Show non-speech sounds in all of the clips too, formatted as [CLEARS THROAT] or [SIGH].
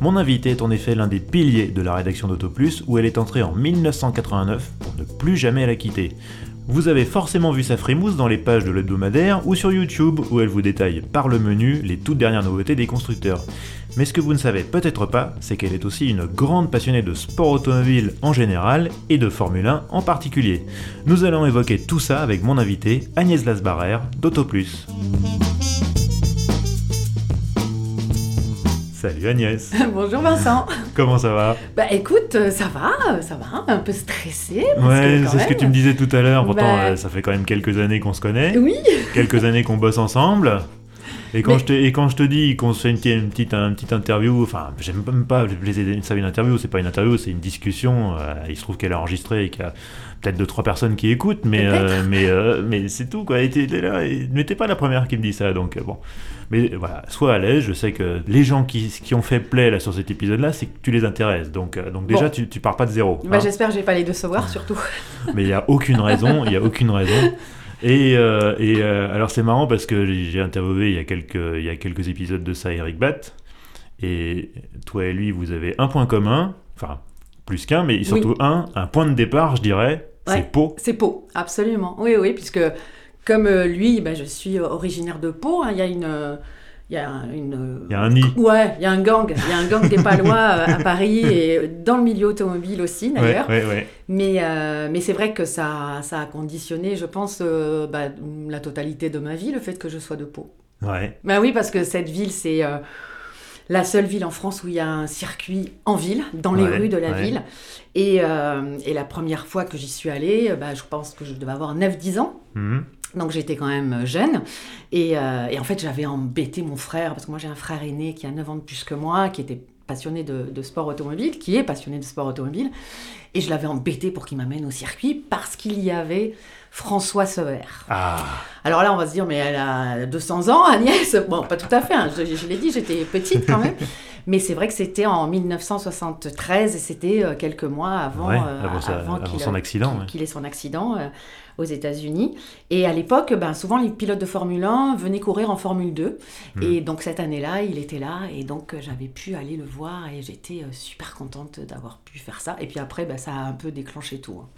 Mon invité est en effet l'un des piliers de la rédaction d'AutoPlus où elle est entrée en 1989 pour ne plus jamais la quitter. Vous avez forcément vu sa frimousse dans les pages de l'hebdomadaire ou sur YouTube où elle vous détaille par le menu les toutes dernières nouveautés des constructeurs. Mais ce que vous ne savez peut-être pas, c'est qu'elle est aussi une grande passionnée de sport automobile en général et de Formule 1 en particulier. Nous allons évoquer tout ça avec mon invité Agnès Lasbarère d'AutoPlus. Salut Agnès. [LAUGHS] Bonjour Vincent. Comment ça va? Bah écoute, euh, ça va, ça va, un peu stressé. Ouais, c'est ce que tu me disais tout à l'heure. Pourtant, bah euh, ça fait quand même quelques années qu'on se connaît. Oui. Quelques années qu'on bosse ensemble. Et quand, je te, et quand je te dis qu'on se fait une, une, petite, une petite interview, enfin, j'aime même pas ça une interview, c'est pas une interview, c'est une discussion. Euh, il se trouve qu'elle est enregistrée et qu'il y a peut-être deux, trois personnes qui écoutent, mais, euh, mais, euh, mais c'est tout, quoi. Et là, mais t'es pas la première qui me dit ça, donc bon. Mais voilà, sois à l'aise, je sais que les gens qui, qui ont fait play là, sur cet épisode-là, c'est que tu les intéresses. Donc, donc déjà, tu, tu pars pas de zéro. Bah, hein. J'espère que j'ai pas les décevoir, surtout. [LAUGHS] mais il y a aucune raison, il y a aucune raison. [LAUGHS] Et, euh, et euh, alors c'est marrant parce que j'ai interviewé il y, a quelques, il y a quelques épisodes de ça Eric Batt. Et toi et lui, vous avez un point commun, enfin plus qu'un, mais surtout un, un point de départ, je dirais, c'est Pau. C'est Pau, absolument. Oui, oui, puisque comme euh, lui, ben, je suis originaire de Pau, hein, il y a une il y a une. Il y a un nid. Ouais, il y a un gang. Il y a un gang des Palois euh, à Paris et dans le milieu automobile aussi d'ailleurs. Ouais, ouais, mais euh, mais c'est vrai que ça, ça a conditionné, je pense, euh, bah, la totalité de ma vie, le fait que je sois de Pau. Ouais. Bah oui, parce que cette ville, c'est la seule ville en France où il y a un circuit en ville, dans les rues de la ville. Et, et, la première fois que j'y suis allée, bah, je pense que je devais avoir 9-10 ans. Mmh. Donc j'étais quand même jeune. Euh, et, en fait, j'avais embêté mon frère, parce que moi j'ai un frère aîné qui a 9 ans de plus que moi, qui était passionné de, sport automobile, qui est passionné de sport automobile. Et je l'avais embêté pour qu'il m'amène au circuit parce qu'il y avait François Sever. Ah. Alors là, on va se dire, mais elle a 200 ans, Agnès? Bon, pas tout à fait, hein. je, l'ai dit, j'étais petite quand même. [LAUGHS] mais c'est vrai que c'était en 1973 et c'était euh, quelques mois avant, avant, son accident. Qu'il ait son accident. Euh, aux États-Unis. Et à l'époque, ben, souvent les pilotes de Formule 1 venaient courir en Formule 2. Hmm. Et donc cette année-là, il était là et donc euh, j'avais pu aller le voir et j'étais euh, super contente d'avoir pu faire ça. Et puis après, ben, ça a un peu déclenché tout. Hein.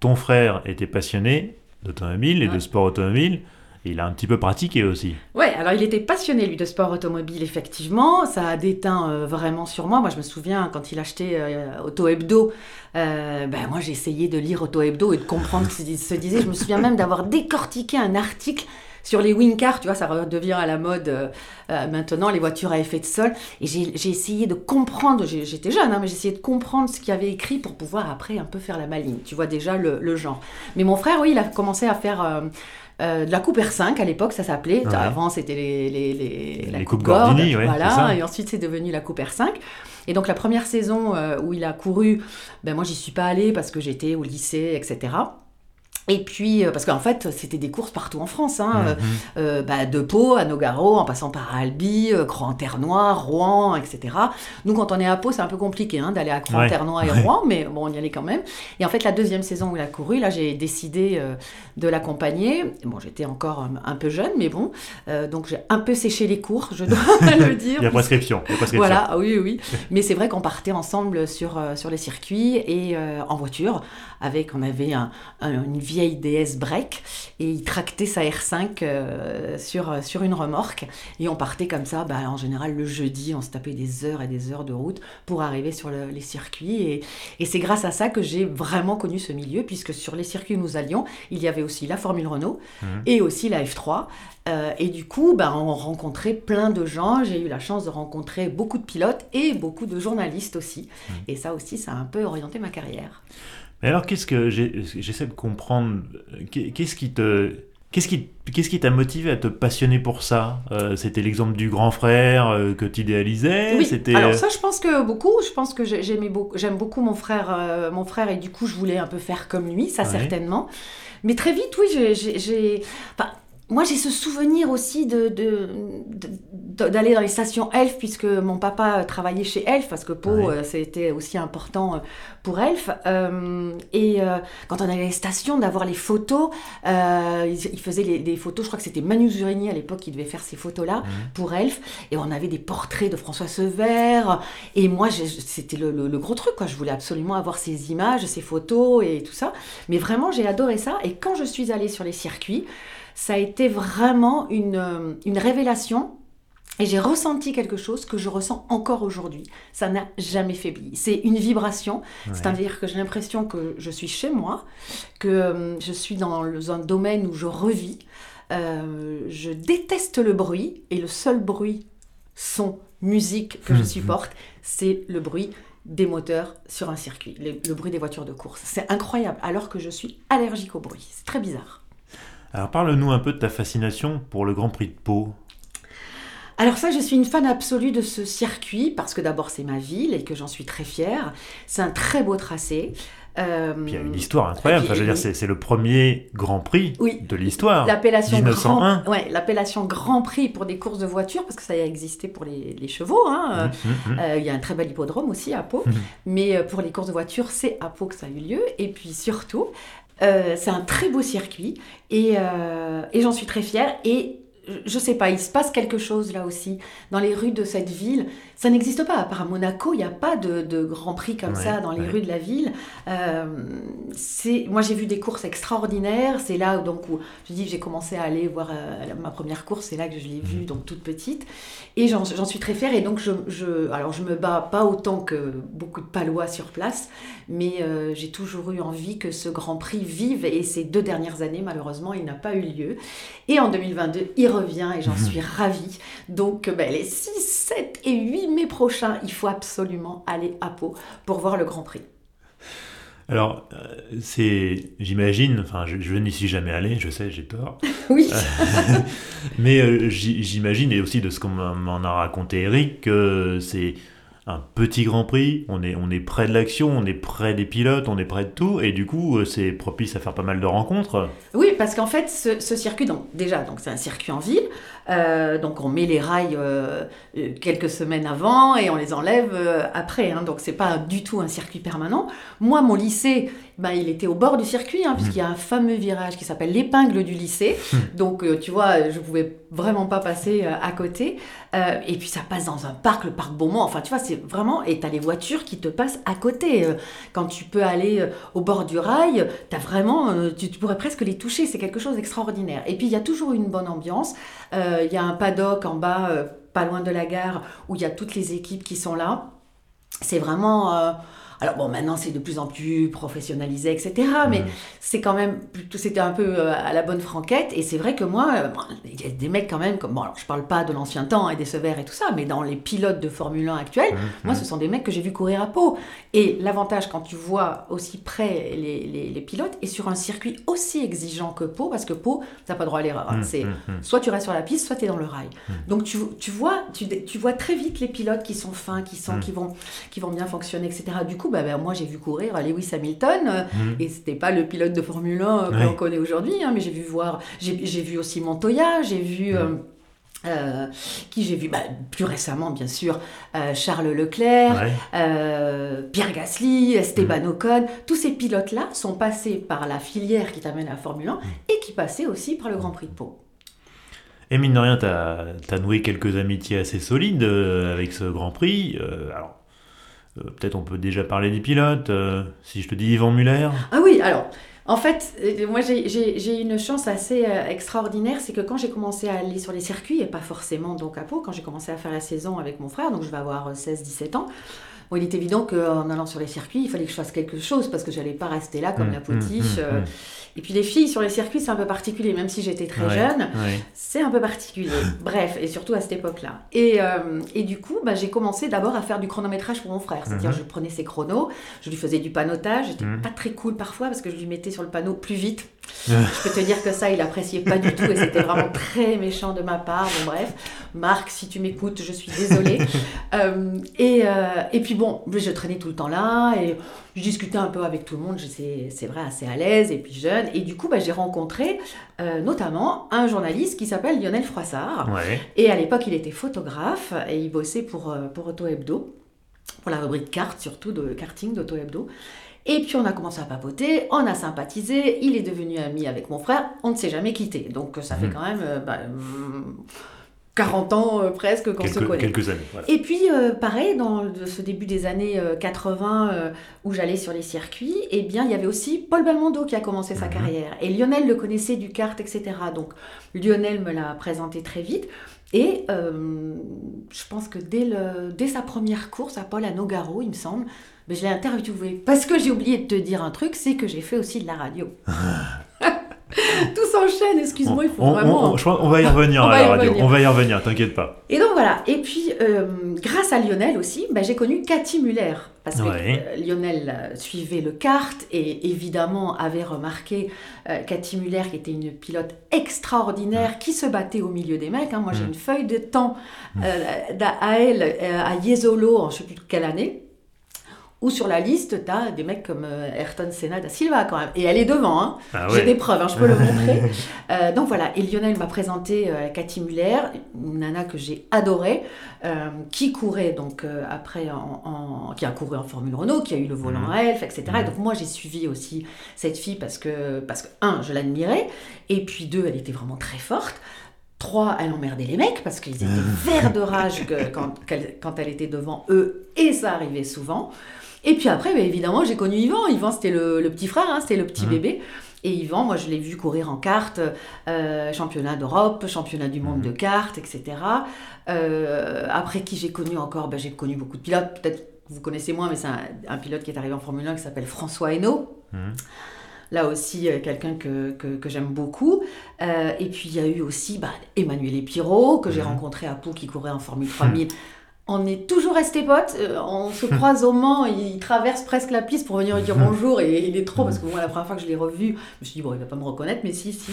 Ton frère était passionné d'automobile et de sport automobile il a un petit peu pratiqué aussi. Ouais, alors il était passionné lui de sport automobile effectivement, ça a déteint euh, vraiment sur moi. Moi je me souviens quand il achetait euh, Auto Hebdo, euh, ben moi j'ai essayé de lire Auto Hebdo et de comprendre ce qu'il se disait. Je me souviens même d'avoir décortiqué un article sur les wing cars, tu vois, ça redevient à la mode maintenant, les voitures à effet de sol. Et j'ai essayé de comprendre, j'étais jeune, hein, mais j'ai essayé de comprendre ce qu'il avait écrit pour pouvoir après un peu faire la maligne. Tu vois déjà le, genre. Mais mon frère, oui, il a commencé à faire euh, de la Coupe R5 à l'époque, ça s'appelait. Avant, c'était les, les, les, la Coupe Gordini, voilà. Et ensuite, c'est devenu la Coupe R5. Et donc, la première saison euh, où il a couru, ben, moi, j'y suis pas allée parce que j'étais au lycée, etc. Et puis, euh, parce qu'en fait, c'était des courses partout en France, hein, mhm. euh, bah, de Pau à Nogaro, en passant par Albi, euh, Grand-Terre-Noir, Rouen, etc. Nous, quand on est à Pau, c'est un peu compliqué hein, d'aller à Grand-Terre-Noir et Rouen, mais bon, on y allait quand même. Et en fait, la deuxième saison où il a couru, là, j'ai décidé de l'accompagner. Bon, j'étais encore un, peu jeune, mais bon, donc j'ai un peu séché les cours, je dois [LAUGHS] le dire. il y a prescription. Il y a prescription. Voilà, oui, oui. Mais c'est vrai qu'on partait ensemble sur, sur les circuits et en voiture, avec, on avait un, une vie vieille DS break et il tractait sa R5 euh, sur, euh, sur une remorque et on partait comme ça, bah, en général le jeudi, on se tapait des heures et des heures de route pour arriver sur les circuits et, et c'est grâce à ça que j'ai vraiment connu ce milieu puisque sur les circuits où nous allions, il y avait aussi la Formule Renault mmh. et aussi la F3 euh, et du coup, bah, on rencontrait plein de gens. J'ai eu la chance de rencontrer beaucoup de pilotes et beaucoup de journalistes aussi. Mmh. Et ça aussi, ça a un peu orienté ma carrière. Mais alors, qu'est-ce que j'essaie de comprendre Qu'est-ce qui te Qu'est-ce qui Qu'est-ce qui t'a motivé à te passionner pour ça? Euh, C'était l'exemple du grand frère euh, que tu idéalisais Oui. C'était Alors ça, je pense que beaucoup. Je pense que j'ai- j'aimais beaucoup, j'aime beaucoup mon frère, euh, mon frère, et du coup, je voulais un peu faire comme lui, ça Ouais. certainement. Mais très vite, oui, j'ai- j'ai, j'ai- enfin, moi, j'ai ce souvenir aussi de, d'aller dans les stations Elf, puisque mon papa travaillait chez Elf, parce que Pau, Ouais. euh, c'était aussi important euh, pour Elf. Euh, et euh, quand on allait à les stations, d'avoir les photos, il, faisait les, des photos, je crois que c'était Manu Zurini à l'époque qui devait faire ces photos-là pour Elf, et on avait des portraits de François Sever, et moi, c'était le, le- le gros truc, quoi. Je voulais absolument avoir ces images, ces photos et tout ça. Mais vraiment, j'ai adoré ça, et quand je suis allée sur les circuits, ça a été vraiment une, euh, une révélation. Et j'ai ressenti quelque chose que je ressens encore aujourd'hui. Ça n'a jamais faibli. C'est une vibration. Ouais. C'est-à-dire que j'ai l'impression que je suis chez moi, que euh, je suis dans un domaine où je revis. Euh, je déteste le bruit et le seul bruit, son, musique que je Mhm. supporte, c'est le bruit des moteurs sur un circuit, le, le bruit des voitures de course. C'est incroyable, alors que je suis allergique au bruit. C'est très bizarre. Alors parle-nous un peu de ta fascination pour le Grand Prix de Pau. Alors ça, je suis une fan absolue de ce circuit, parce que d'abord c'est ma ville et que j'en suis très fière. C'est un très beau tracé. Euh, Puis il y a une histoire incroyable. Puis, Enfin, je veux dire, oui. c'est c'est le premier Grand Prix Oui. de l'histoire. L'appellation 1901. grand, ouais, l'appellation Grand Prix pour des courses de voitures, parce que ça a existé pour les, les chevaux. hein. Hum, hum, hum. Euh, Il y a un très bel hippodrome aussi à Pau, mais euh, pour les courses de voitures, c'est à Pau que ça a eu lieu. Et puis surtout, euh, c'est un très beau circuit et, euh, et j'en suis très fière. Et je- je sais pas, il se passe quelque chose là aussi dans les rues de cette ville. Ça n'existe pas. À part à Monaco, il n'y a pas de, de Grand Prix comme Ouais, ça dans les ouais. rues de la ville. Euh, moi, j'ai vu des courses extraordinaires. C'est là donc où je dis j'ai commencé à aller voir euh, ma première course. C'est là que je l'ai vue, donc toute petite. Et j'en, j'en suis très fière. Et donc, je, je, alors, je me bats pas autant que beaucoup de Palois sur place, mais euh, j'ai toujours eu envie que ce Grand Prix vive. Et ces deux dernières années, malheureusement, il n'a pas eu lieu. Et en 2022, il revient et j'en suis ravie. Donc, ben, les 6, 7 et 8 mai prochains, il faut absolument aller à Pau pour voir le Grand Prix. Alors, euh, c'est, j'imagine, enfin, je, je n'y suis jamais allé, je sais, j'ai peur. [LAUGHS] Oui. [LAUGHS] Mais euh, j'imagine, et aussi de ce qu'on m'en a raconté Eric, que c'est un petit Grand Prix, on est, on est près de l'action, on est près des pilotes, on est près de tout, et du coup, euh, c'est propice à faire pas mal de rencontres. Oui, parce qu'en fait, ce, circuit, donc déjà, donc c'est un circuit en ville. euh, donc on met les rails euh, quelques semaines avant et on les enlève après. hein, donc c'est pas du tout un circuit permanent. Moi, mon lycée, ben, il était au bord du circuit, hein, puisqu'il y a un fameux virage qui s'appelle l'épingle du lycée. [LAUGHS] donc euh, tu vois, je pouvais vraiment pas passer euh, à côté. Euh, et puis ça passe dans un parc, le parc Beaumont. Enfin, tu vois, c'est vraiment. Et t'as les voitures qui te passent à côté. Quand tu peux aller au bord du rail, t'as vraiment. tu, pourrais presque les toucher. C'est quelque chose d'extraordinaire. Et puis il y a toujours une bonne ambiance. Il y a un paddock en bas, pas loin de la gare, où il y a toutes les équipes qui sont là. C'est vraiment. Alors bon, maintenant c'est de plus en plus professionnalisé, etc. Mais Mhm. c'est quand même c'était un peu euh, à la bonne franquette. Et c'est vrai que moi, euh, il y a des mecs quand même, comme bon, alors je parle pas de l'ancien temps et des sévères et tout ça, mais dans les pilotes de Formule 1 actuels, Mhm. moi ce sont des mecs que j'ai vu courir à Pau. Et l'avantage quand tu vois aussi près les, les- les pilotes et sur un circuit aussi exigeant que Pau, parce que Pau, t'as pas droit à l'erreur. hein. C'est soit tu restes sur la piste, soit tu es dans le rail. Donc tu, tu vois, tu, tu vois très vite les pilotes qui sont fins, qui, sont, Mm. qui, vont, qui vont bien fonctionner, etc. Du coup, bah, bah, moi j'ai vu courir Lewis Hamilton, Mhm. et c'était pas le pilote de Formule 1 euh, que Ouais. l'on connaît aujourd'hui, hein, mais j'ai vu voir, j'ai vu aussi Montoya, j'ai vu. euh, euh, qui j'ai vu bah, plus récemment, bien sûr, euh, Charles Leclerc, Ouais. euh, Pierre Gasly, Esteban Ocon, tous ces pilotes-là sont passés par la filière qui t'amène à la Formule 1 et qui passaient aussi par le Grand Prix de Pau. Et mine de rien, t'as as noué quelques amitiés assez solides avec ce Grand Prix. Alors, euh, peut-être on peut déjà parler des pilotes. euh, si je te dis Yvan Muller. Ah oui, alors, en fait, euh, moi j'ai- une chance assez extraordinaire, c'est que quand j'ai commencé à aller sur les circuits, et pas forcément donc à Pau, quand j'ai commencé à faire la saison avec mon frère, donc je vais avoir 16-17 ans, bon, il était évident qu'en allant sur les circuits, il fallait que je fasse quelque chose, parce que j'allais pas rester là comme Hum, la potiche. hum, euh, hum. Et puis les filles sur les circuits, c'est un peu particulier, même si j'étais très Ouais, jeune. ouais. C'est un peu particulier. [LAUGHS] Bref, et surtout à cette époque-là. Et, euh, et du coup, bah, j'ai commencé d'abord à faire du chronométrage pour mon frère. C'est-à-dire, Mhm. je prenais ses chronos, je lui faisais du panotage. J'étais Mhm. pas très cool parfois parce que je lui mettais sur le panneau plus vite Je peux te dire que ça, il appréciait pas du tout et c'était vraiment très méchant de ma part. Bon, bref, Marc, si tu m'écoutes, je suis désolée. [LAUGHS] Euh, et, euh, et, puis bon, je traînais tout le temps là et je discutais un peu avec tout le monde. C'est vrai, assez à l'aise et puis jeune. Et du coup, bah, j'ai rencontré euh, notamment un journaliste qui s'appelle Lionel Froissart. Et à l'époque, il était photographe et il bossait pour, pour Auto Hebdo, pour la rubrique carte surtout, de karting d'Auto Hebdo. Et puis on a commencé à papoter, on a sympathisé, il est devenu ami avec mon frère, on ne s'est jamais quitté. Donc ça fait mhm. quand même euh, bah, 40 ans euh, presque qu'on se connaît. Quelques années. Et puis euh, pareil, dans ce début des années 80 où j'allais sur les circuits, eh bien il y avait aussi Paul Belmondo qui a commencé sa mhm. carrière. Et Lionel le connaissait du kart, etc. Donc Lionel me l'a présenté très vite. Et je pense que dès, le, dès sa première course à Paul à Nogaro, il me semble, mais je l'ai interviewé. Parce que j'ai oublié de te dire un truc, c'est que j'ai fait aussi de la radio. [LAUGHS] Tout s'enchaîne, excuse-moi, il faut vraiment. On, va y [LAUGHS] revenir à la radio, on va y revenir, t'inquiète pas. Et donc voilà, et puis euh, grâce à Lionel aussi, bah, j'ai connu Cathy Muller. Parce que euh, Lionel euh, suivait le kart et évidemment avait remarqué Cathy Muller qui était une pilote extraordinaire qui se battait au milieu des mecs. Hein. Moi j'ai mm. une feuille de temps à elle à Yesolo en je ne sais plus quelle année ou sur la liste, tu as des mecs comme euh, Ayrton Senna da Silva quand même. Et elle est devant, hein. Ah j'ai des preuves, hein, je peux le [LAUGHS] montrer. Euh, donc voilà, et Lionel m'a présenté euh, Cathy Muller, une nana que j'ai adorée, qui courait donc après, en, qui a couru en Formule Renault, qui a eu le volant mmh. à Elf, etc. Et donc moi j'ai suivi aussi cette fille parce que, parce que un, je l'admirais, et puis deux, elle était vraiment très forte. Trois, elle emmerdait les mecs parce qu'ils étaient [LAUGHS] verts de rage quand, quand elle était devant eux, et ça arrivait souvent. Et puis après, bah, évidemment, j'ai connu Yvan. Yvan, c'était le, petit frère, hein, c'était le petit mmh. bébé. Et Yvan, moi, je l'ai vu courir en carte, euh, championnat d'Europe, championnat du monde mmh. de cartes, etc. Euh, après qui j'ai connu encore, bah, j'ai connu beaucoup de pilotes. Peut-être vous connaissez moins, mais c'est un, pilote qui est arrivé en Formule 1 qui s'appelle François Hainaut. Mmh. Là aussi, euh, quelqu'un que, que, j'aime beaucoup. et puis, il y a eu aussi bah, Emmanuel Epiro, que j'ai rencontré à Pau, qui courait en Formule [LAUGHS] 3000 on est toujours restés potes. Euh, on se croise au Mans, il traverse presque la piste pour venir lui dire [LAUGHS] bonjour et il est trop parce que moi la première fois que je l'ai revu, je me suis dit bon il va pas me reconnaître mais si si.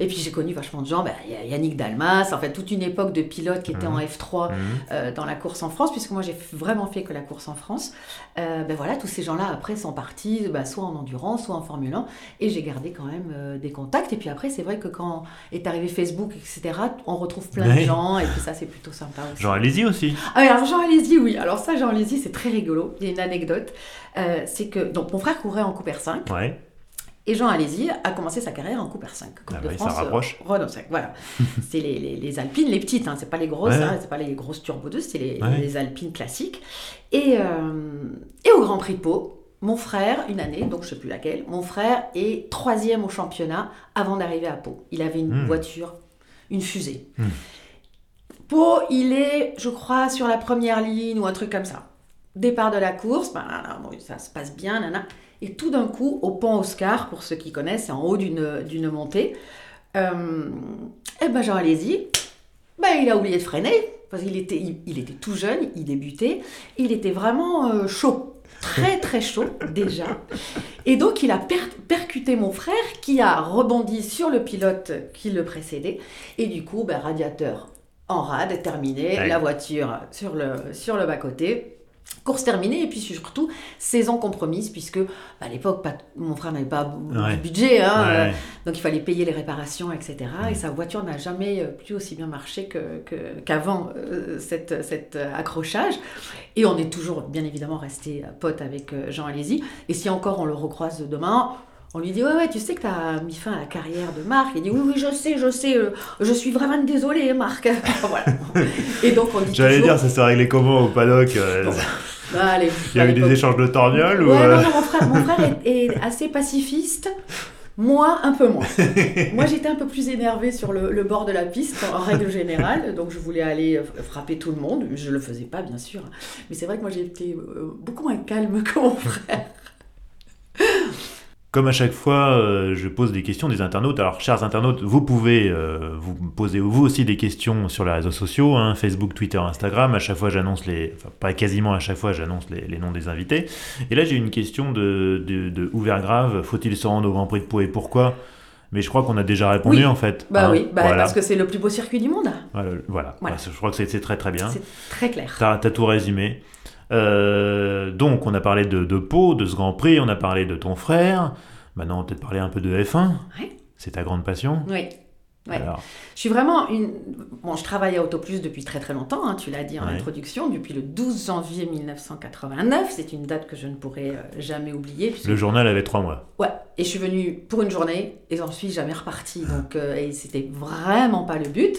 Et puis j'ai connu vachement de gens, ben, Yannick Dalmas, en fait toute une époque de pilotes qui étaient en mmh. F3 mmh. euh, dans la course en France puisque moi j'ai vraiment fait que la course en France. Euh, ben voilà tous ces gens-là après sont partis ben, soit en endurance soit en Formule 1 et j'ai gardé quand même des contacts et puis après c'est vrai que quand est arrivé Facebook etc on retrouve plein de gens et puis ça c'est plutôt sympa aussi. Jean Alési aussi. Ah, alors Jean Alési, oui. Alors ça, Jean Alési, c'est très rigolo. Il y a une anecdote. Euh, c'est que donc mon frère courait en Cooper 5. Ouais. Et Jean Alési a commencé sa carrière en Cooper 5. Coupe ah de France, ça rapproche. Euh, Renault 5, voilà. [LAUGHS] c'est les, les, Alpines, les petites, hein, c'est pas les grosses, hein, c'est pas les grosses Turbo 2, c'est les, les, Alpines classiques. Et, euh, et au Grand Prix de Pau, mon frère, une année, donc je sais plus laquelle, mon frère est troisième au championnat avant d'arriver à Pau. Il avait une hmm. voiture, une fusée. Hmm. Pau, il est, je crois, sur la première ligne ou un truc comme ça. Départ de la course, ben, ça se passe bien, nana. Et tout d'un coup, au pont Oscar, pour ceux qui connaissent, c'est en haut d'une montée, euh, et ben Jean Alési, ben, il a oublié de freiner, parce qu'il était, il, était tout jeune, il débutait, il était vraiment euh, chaud très très chaud [LAUGHS] déjà. Et donc il a percuté mon frère qui a rebondi sur le pilote qui le précédait. Et du coup, ben, radiateur en rade, terminé, la voiture sur le, sur le bas-côté. Course terminée et puis surtout saison compromise puisque à l'époque mon frère n'avait pas de budget hein, euh, donc il fallait payer les réparations etc et sa voiture n'a jamais euh, plus aussi bien marché qu'avant que, euh, cette, cet accrochage. Et on est toujours bien évidemment resté pote avec Jean Alési. Et si encore on le recroise demain on lui dit ouais ouais tu sais que tu as mis fin à la carrière de Marc. Il dit oui oui je sais je sais euh, je suis vraiment désolé Marc. [LAUGHS] voilà. Et donc on dit J'allais dire ça s'est réglé comment au paddock euh, bah, allez, Il y a eu des échanges de torgnoles ou euh... non, mon frère, mon frère est, assez pacifiste. Moi, un peu moins. Moi, j'étais un peu plus énervée sur le, bord de la piste, en règle générale. Donc, je voulais aller euh, frapper tout le monde. Je ne le faisais pas, bien sûr. Mais c'est vrai que moi, j'ai été beaucoup moins calme [LAUGHS] que mon frère. Comme à chaque fois, euh, je pose des questions des internautes. Alors, chers internautes, vous pouvez euh, vous poser vous aussi des questions sur les réseaux sociaux, hein, Facebook, Twitter, Instagram. À chaque fois, j'annonce les, enfin pas quasiment à chaque fois, j'annonce les, noms des invités. Et là, j'ai une question de, de, de Grave. Faut-il se rendre au Grand Prix de Pau et pourquoi? Mais je crois qu'on a déjà répondu Oui. en fait. Bah hein? oui, bah, voilà. parce que c'est le plus beau circuit du monde. Voilà, voilà. Voilà. Je crois que c'est c'est très très bien. C'est très clair. T'as as tout résumé. Euh, donc, on a parlé de, de Pau, de ce Grand Prix, on a parlé de ton frère. Maintenant, on va peut-être parler un peu de F1. Ouais. C'est ta grande passion. Oui. Ouais. Alors, Je suis vraiment une. Bon, je travaille à Autoplus depuis très très longtemps, hein, tu l'as dit en Ouais. introduction, depuis le 12 janvier 1989. C'est une date que je ne pourrai euh, jamais oublier. puisque- le journal avait trois mois. Ouais, et je suis venue pour une journée et j'en suis jamais repartie. [SIGHS] Donc, euh, et c'était vraiment pas le but.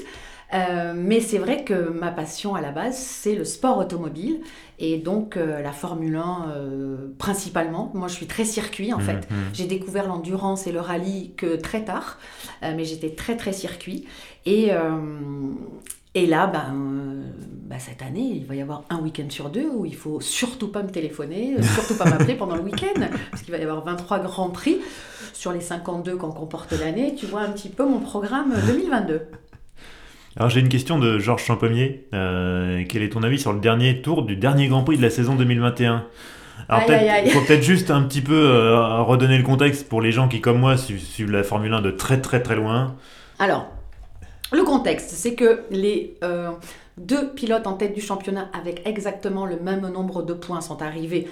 Euh, mais c'est vrai que ma passion à la base, c'est le sport automobile et donc euh, la Formule 1 euh, principalement. Moi, je suis très circuit en fait. Mhm. J'ai découvert l'endurance et le rallye que très tard, mais j'étais très très circuit. Et, et là, ben, ben, cette année, il va y avoir un week-end sur deux où il faut surtout pas me téléphoner, surtout pas m'appeler [LAUGHS] pendant le week-end, parce qu'il va y avoir 23 grands prix sur les 52 qu'en comporte l'année. Tu vois un petit peu mon programme 2022. Alors, j'ai une question de Georges Champommier. Euh, quel est ton avis sur le dernier tour du dernier Grand Prix de la saison 2021 alors peut-être, faut peut-être juste un petit peu euh, redonner le contexte pour les gens qui, comme moi, su- suivent la Formule 1 de très très très loin. Alors, le contexte, c'est que les euh, deux pilotes en tête du championnat avec exactement le même nombre de points sont arrivés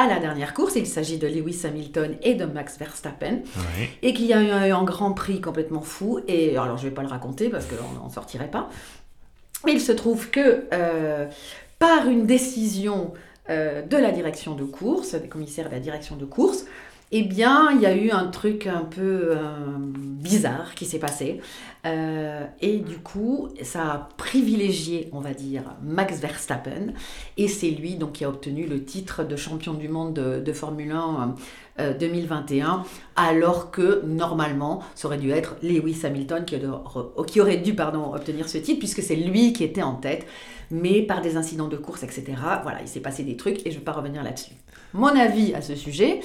à la dernière course. Il s'agit de Lewis Hamilton et de Max Verstappen. Et qu'il y a eu un, un grand prix complètement fou. Et alors, je vais pas le raconter parce qu'on n'en sortirait pas. Mais il se trouve que euh, par une décision euh, de la direction de course, des commissaires de la direction de course, eh bien, il y a eu un truc un peu euh, bizarre qui s'est passé. Euh, et du coup, ça a privilégié, on va dire, Max Verstappen. Et c'est lui donc, qui a obtenu le titre de champion du monde de, Formule 1 euh, 2021, alors que normalement, ça aurait dû être Lewis Hamilton qui, aurait- qui aurait dû pardon, obtenir ce titre, puisque c'est lui qui était en tête. Mais par des incidents de course, etc., voilà, il s'est passé des trucs et je ne vais pas revenir là-dessus. Mon avis à ce sujet,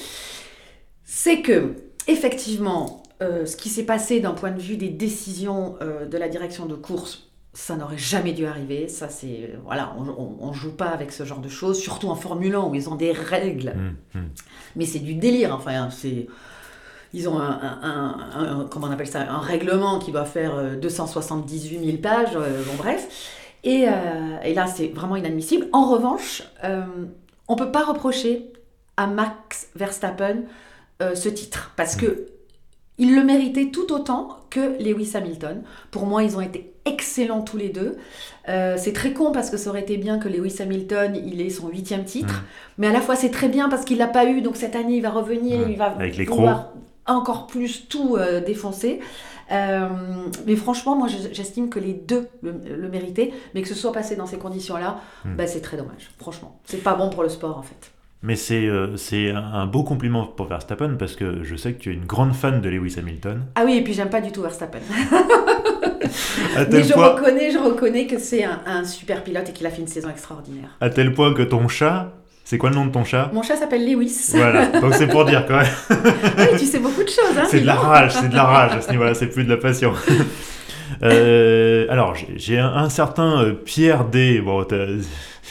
c'est que, effectivement, euh, ce qui s'est passé d'un point de vue des décisions euh, de la direction de course, ça n'aurait jamais dû arriver. Ça, c'est. Voilà, on ne joue pas avec ce genre de choses, surtout en Formule 1 où ils ont des règles. Hum, hum. Mais c'est du délire, enfin, c'est. Ils ont un, un- un- un- comment on appelle ça, un règlement qui va faire euh, 278 000 pages, euh, bon bref. Et, euh, et là, c'est vraiment inadmissible. En revanche, euh, on peut pas reprocher à Max Verstappen euh, ce titre, parce que il le méritait tout autant que Lewis Hamilton. Pour moi, ils ont été excellents tous les deux. Euh, c'est très con parce que ça aurait été bien que Lewis Hamilton, il ait son huitième titre. Mm. Mais à la fois, c'est très bien parce qu'il l'a pas eu. Donc cette année, il va revenir, Mm. il va Avec les vouloir encore plus tout euh, défoncer. Euh, mais franchement, moi, je- j'estime que les deux le, le méritaient. Mais que ce soit passé dans ces conditions-là, Mm. bah, c'est très dommage. Franchement, c'est pas bon pour le sport en fait. Mais c'est euh, c'est un beau compliment pour Verstappen parce que je sais que tu es une grande fan de Lewis Hamilton. Ah oui, et puis j'aime pas du tout Verstappen. [LAUGHS] Mais je point, reconnais, je reconnais que c'est un, un super pilote et qu'il a fait une saison extraordinaire. à tel point que ton chat, c'est quoi le nom de ton chat? Mon chat s'appelle Lewis. Voilà, donc c'est pour dire quand même. [LAUGHS] oui, tu sais beaucoup de choses. Hein, C'est de la rage, c'est de la rage à ce niveau-là, c'est plus de la passion. [LAUGHS] Euh, alors, j'ai- un, un certain euh, Pierre D. Bon,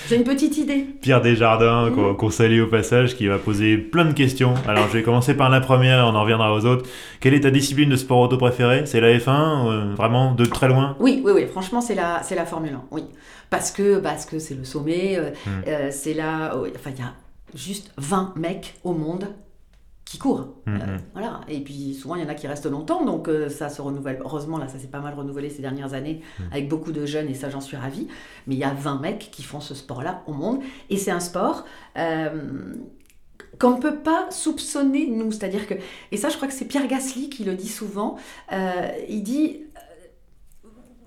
J'ai une petite idée. Pierre Desjardins, Mhm. qu'on salue au passage, qui va poser plein de questions. Alors, je vais commencer par la première et on en reviendra aux autres. Quelle est ta discipline de sport auto préférée? C'est la F1 euh, Vraiment de très loin? Oui, oui, oui. Franchement, c'est la, c'est la Formule 1. Oui, parce que, parce que c'est le sommet. euh, Hmm. c'est là. Enfin, il y a juste 20 mecs au monde qui courent. Mhm. Euh, voilà. Et puis souvent, il y en a qui restent longtemps, donc euh, ça se renouvelle. Heureusement, là, ça s'est pas mal renouvelé ces dernières années Mhm. avec beaucoup de jeunes, et ça, j'en suis ravie. Mais il y a 20 mecs qui font ce sport-là au monde, et c'est un sport. euh, qu'on ne peut pas soupçonner, nous. C'est-à-dire que, et ça, je crois que c'est Pierre Gasly qui le dit souvent, il dit,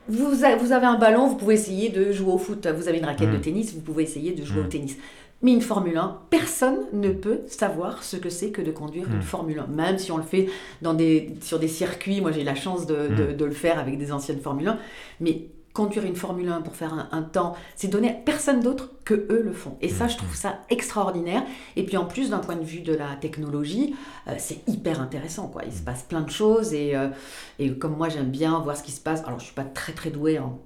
vous, avez un ballon, vous pouvez essayer de jouer au foot, vous avez une raquette de tennis, vous pouvez essayer de jouer au tennis. Mais une Formule 1, personne ne peut savoir ce que c'est que de conduire une Formule 1. Même si on le fait dans des, sur des circuits, moi j'ai eu la chance de, de- Mm. de le faire avec des anciennes Formule 1, mais conduire une Formule 1 pour faire un, un temps, c'est donné à personne d'autre que eux le font. Et ça, je trouve ça extraordinaire. Et puis en plus, d'un point de vue de la technologie, euh, c'est hyper intéressant. Quoi. Il se passe plein de choses et, euh, et comme moi j'aime bien voir ce qui se passe, alors je suis pas très très douée en,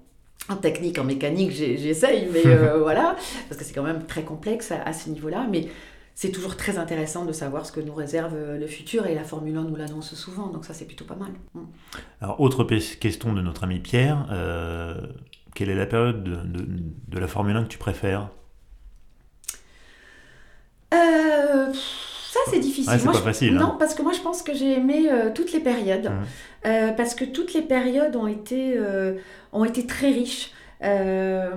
en technique, en mécanique, j'essaye, mais euh, [LAUGHS] voilà, parce que c'est quand même très complexe à, à ce niveau-là. Mais c'est toujours très intéressant de savoir ce que nous réserve le futur et la Formule 1 nous l'annonce souvent, donc ça c'est plutôt pas mal. Mm. Alors, autre question de notre ami Pierre, quelle est la période de, de, la Formule 1 que tu préfères? Ça, c'est difficile. c'est pas facile. Non, hein. parce que moi, je pense que j'ai aimé toutes les périodes. Mmh. parce que toutes les périodes ont été, ont été très riches. Euh,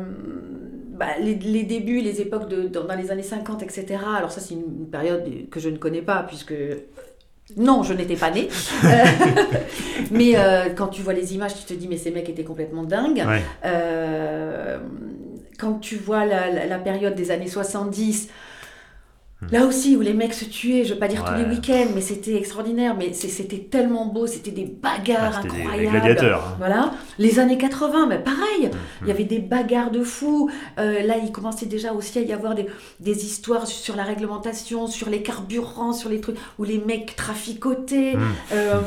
bah, les, débuts, les époques de, dans, les années 50, etc. Alors ça, c'est une période que je ne connais pas, puisque... Non, je n'étais pas née. Euh, [LAUGHS] mais euh, quand tu vois les images, tu te dis, mais ces mecs étaient complètement dingues. quand tu vois la, la, période des années 70, Là aussi, où les mecs se tuaient, je ne veux pas dire tous les week-ends, mais c'était extraordinaire, mais c'était tellement beau, c'était des bagarres ah, incroyables. Des, gladiateurs. Hein. Voilà. Les années 80, mais pareil, mm, il y avait des bagarres de fous. Euh, là, il commençait déjà aussi à y avoir des, des, histoires sur la réglementation, sur les carburants, sur les trucs où les mecs traficotaient. Mm. Euh,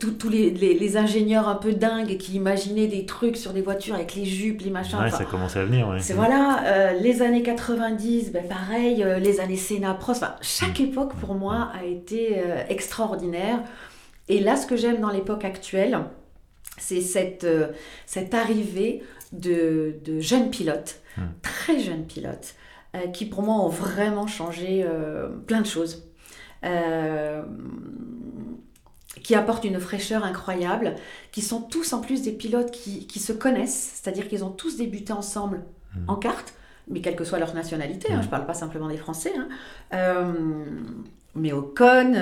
tous les, les, ingénieurs un peu dingues qui imaginaient des trucs sur des voitures avec les jupes, les machins. Ouais, ça commençait à venir. C'est voilà, euh, les années 90, ben pareil, les années Sénat chaque mm. époque pour moi a été euh, extraordinaire. Et là, ce que j'aime dans l'époque actuelle, c'est cette, euh, cette arrivée de, de, jeunes pilotes, mm. très jeunes pilotes, euh, qui pour moi ont vraiment changé plein de choses. qui apportent une fraîcheur incroyable, qui sont tous en plus des pilotes qui, qui se connaissent, c'est-à-dire qu'ils ont tous débuté ensemble mm. en carte, mais quelle que soit leur nationalité, hein, je ne parle pas simplement des Français. Hein. Euh, mais Ocon,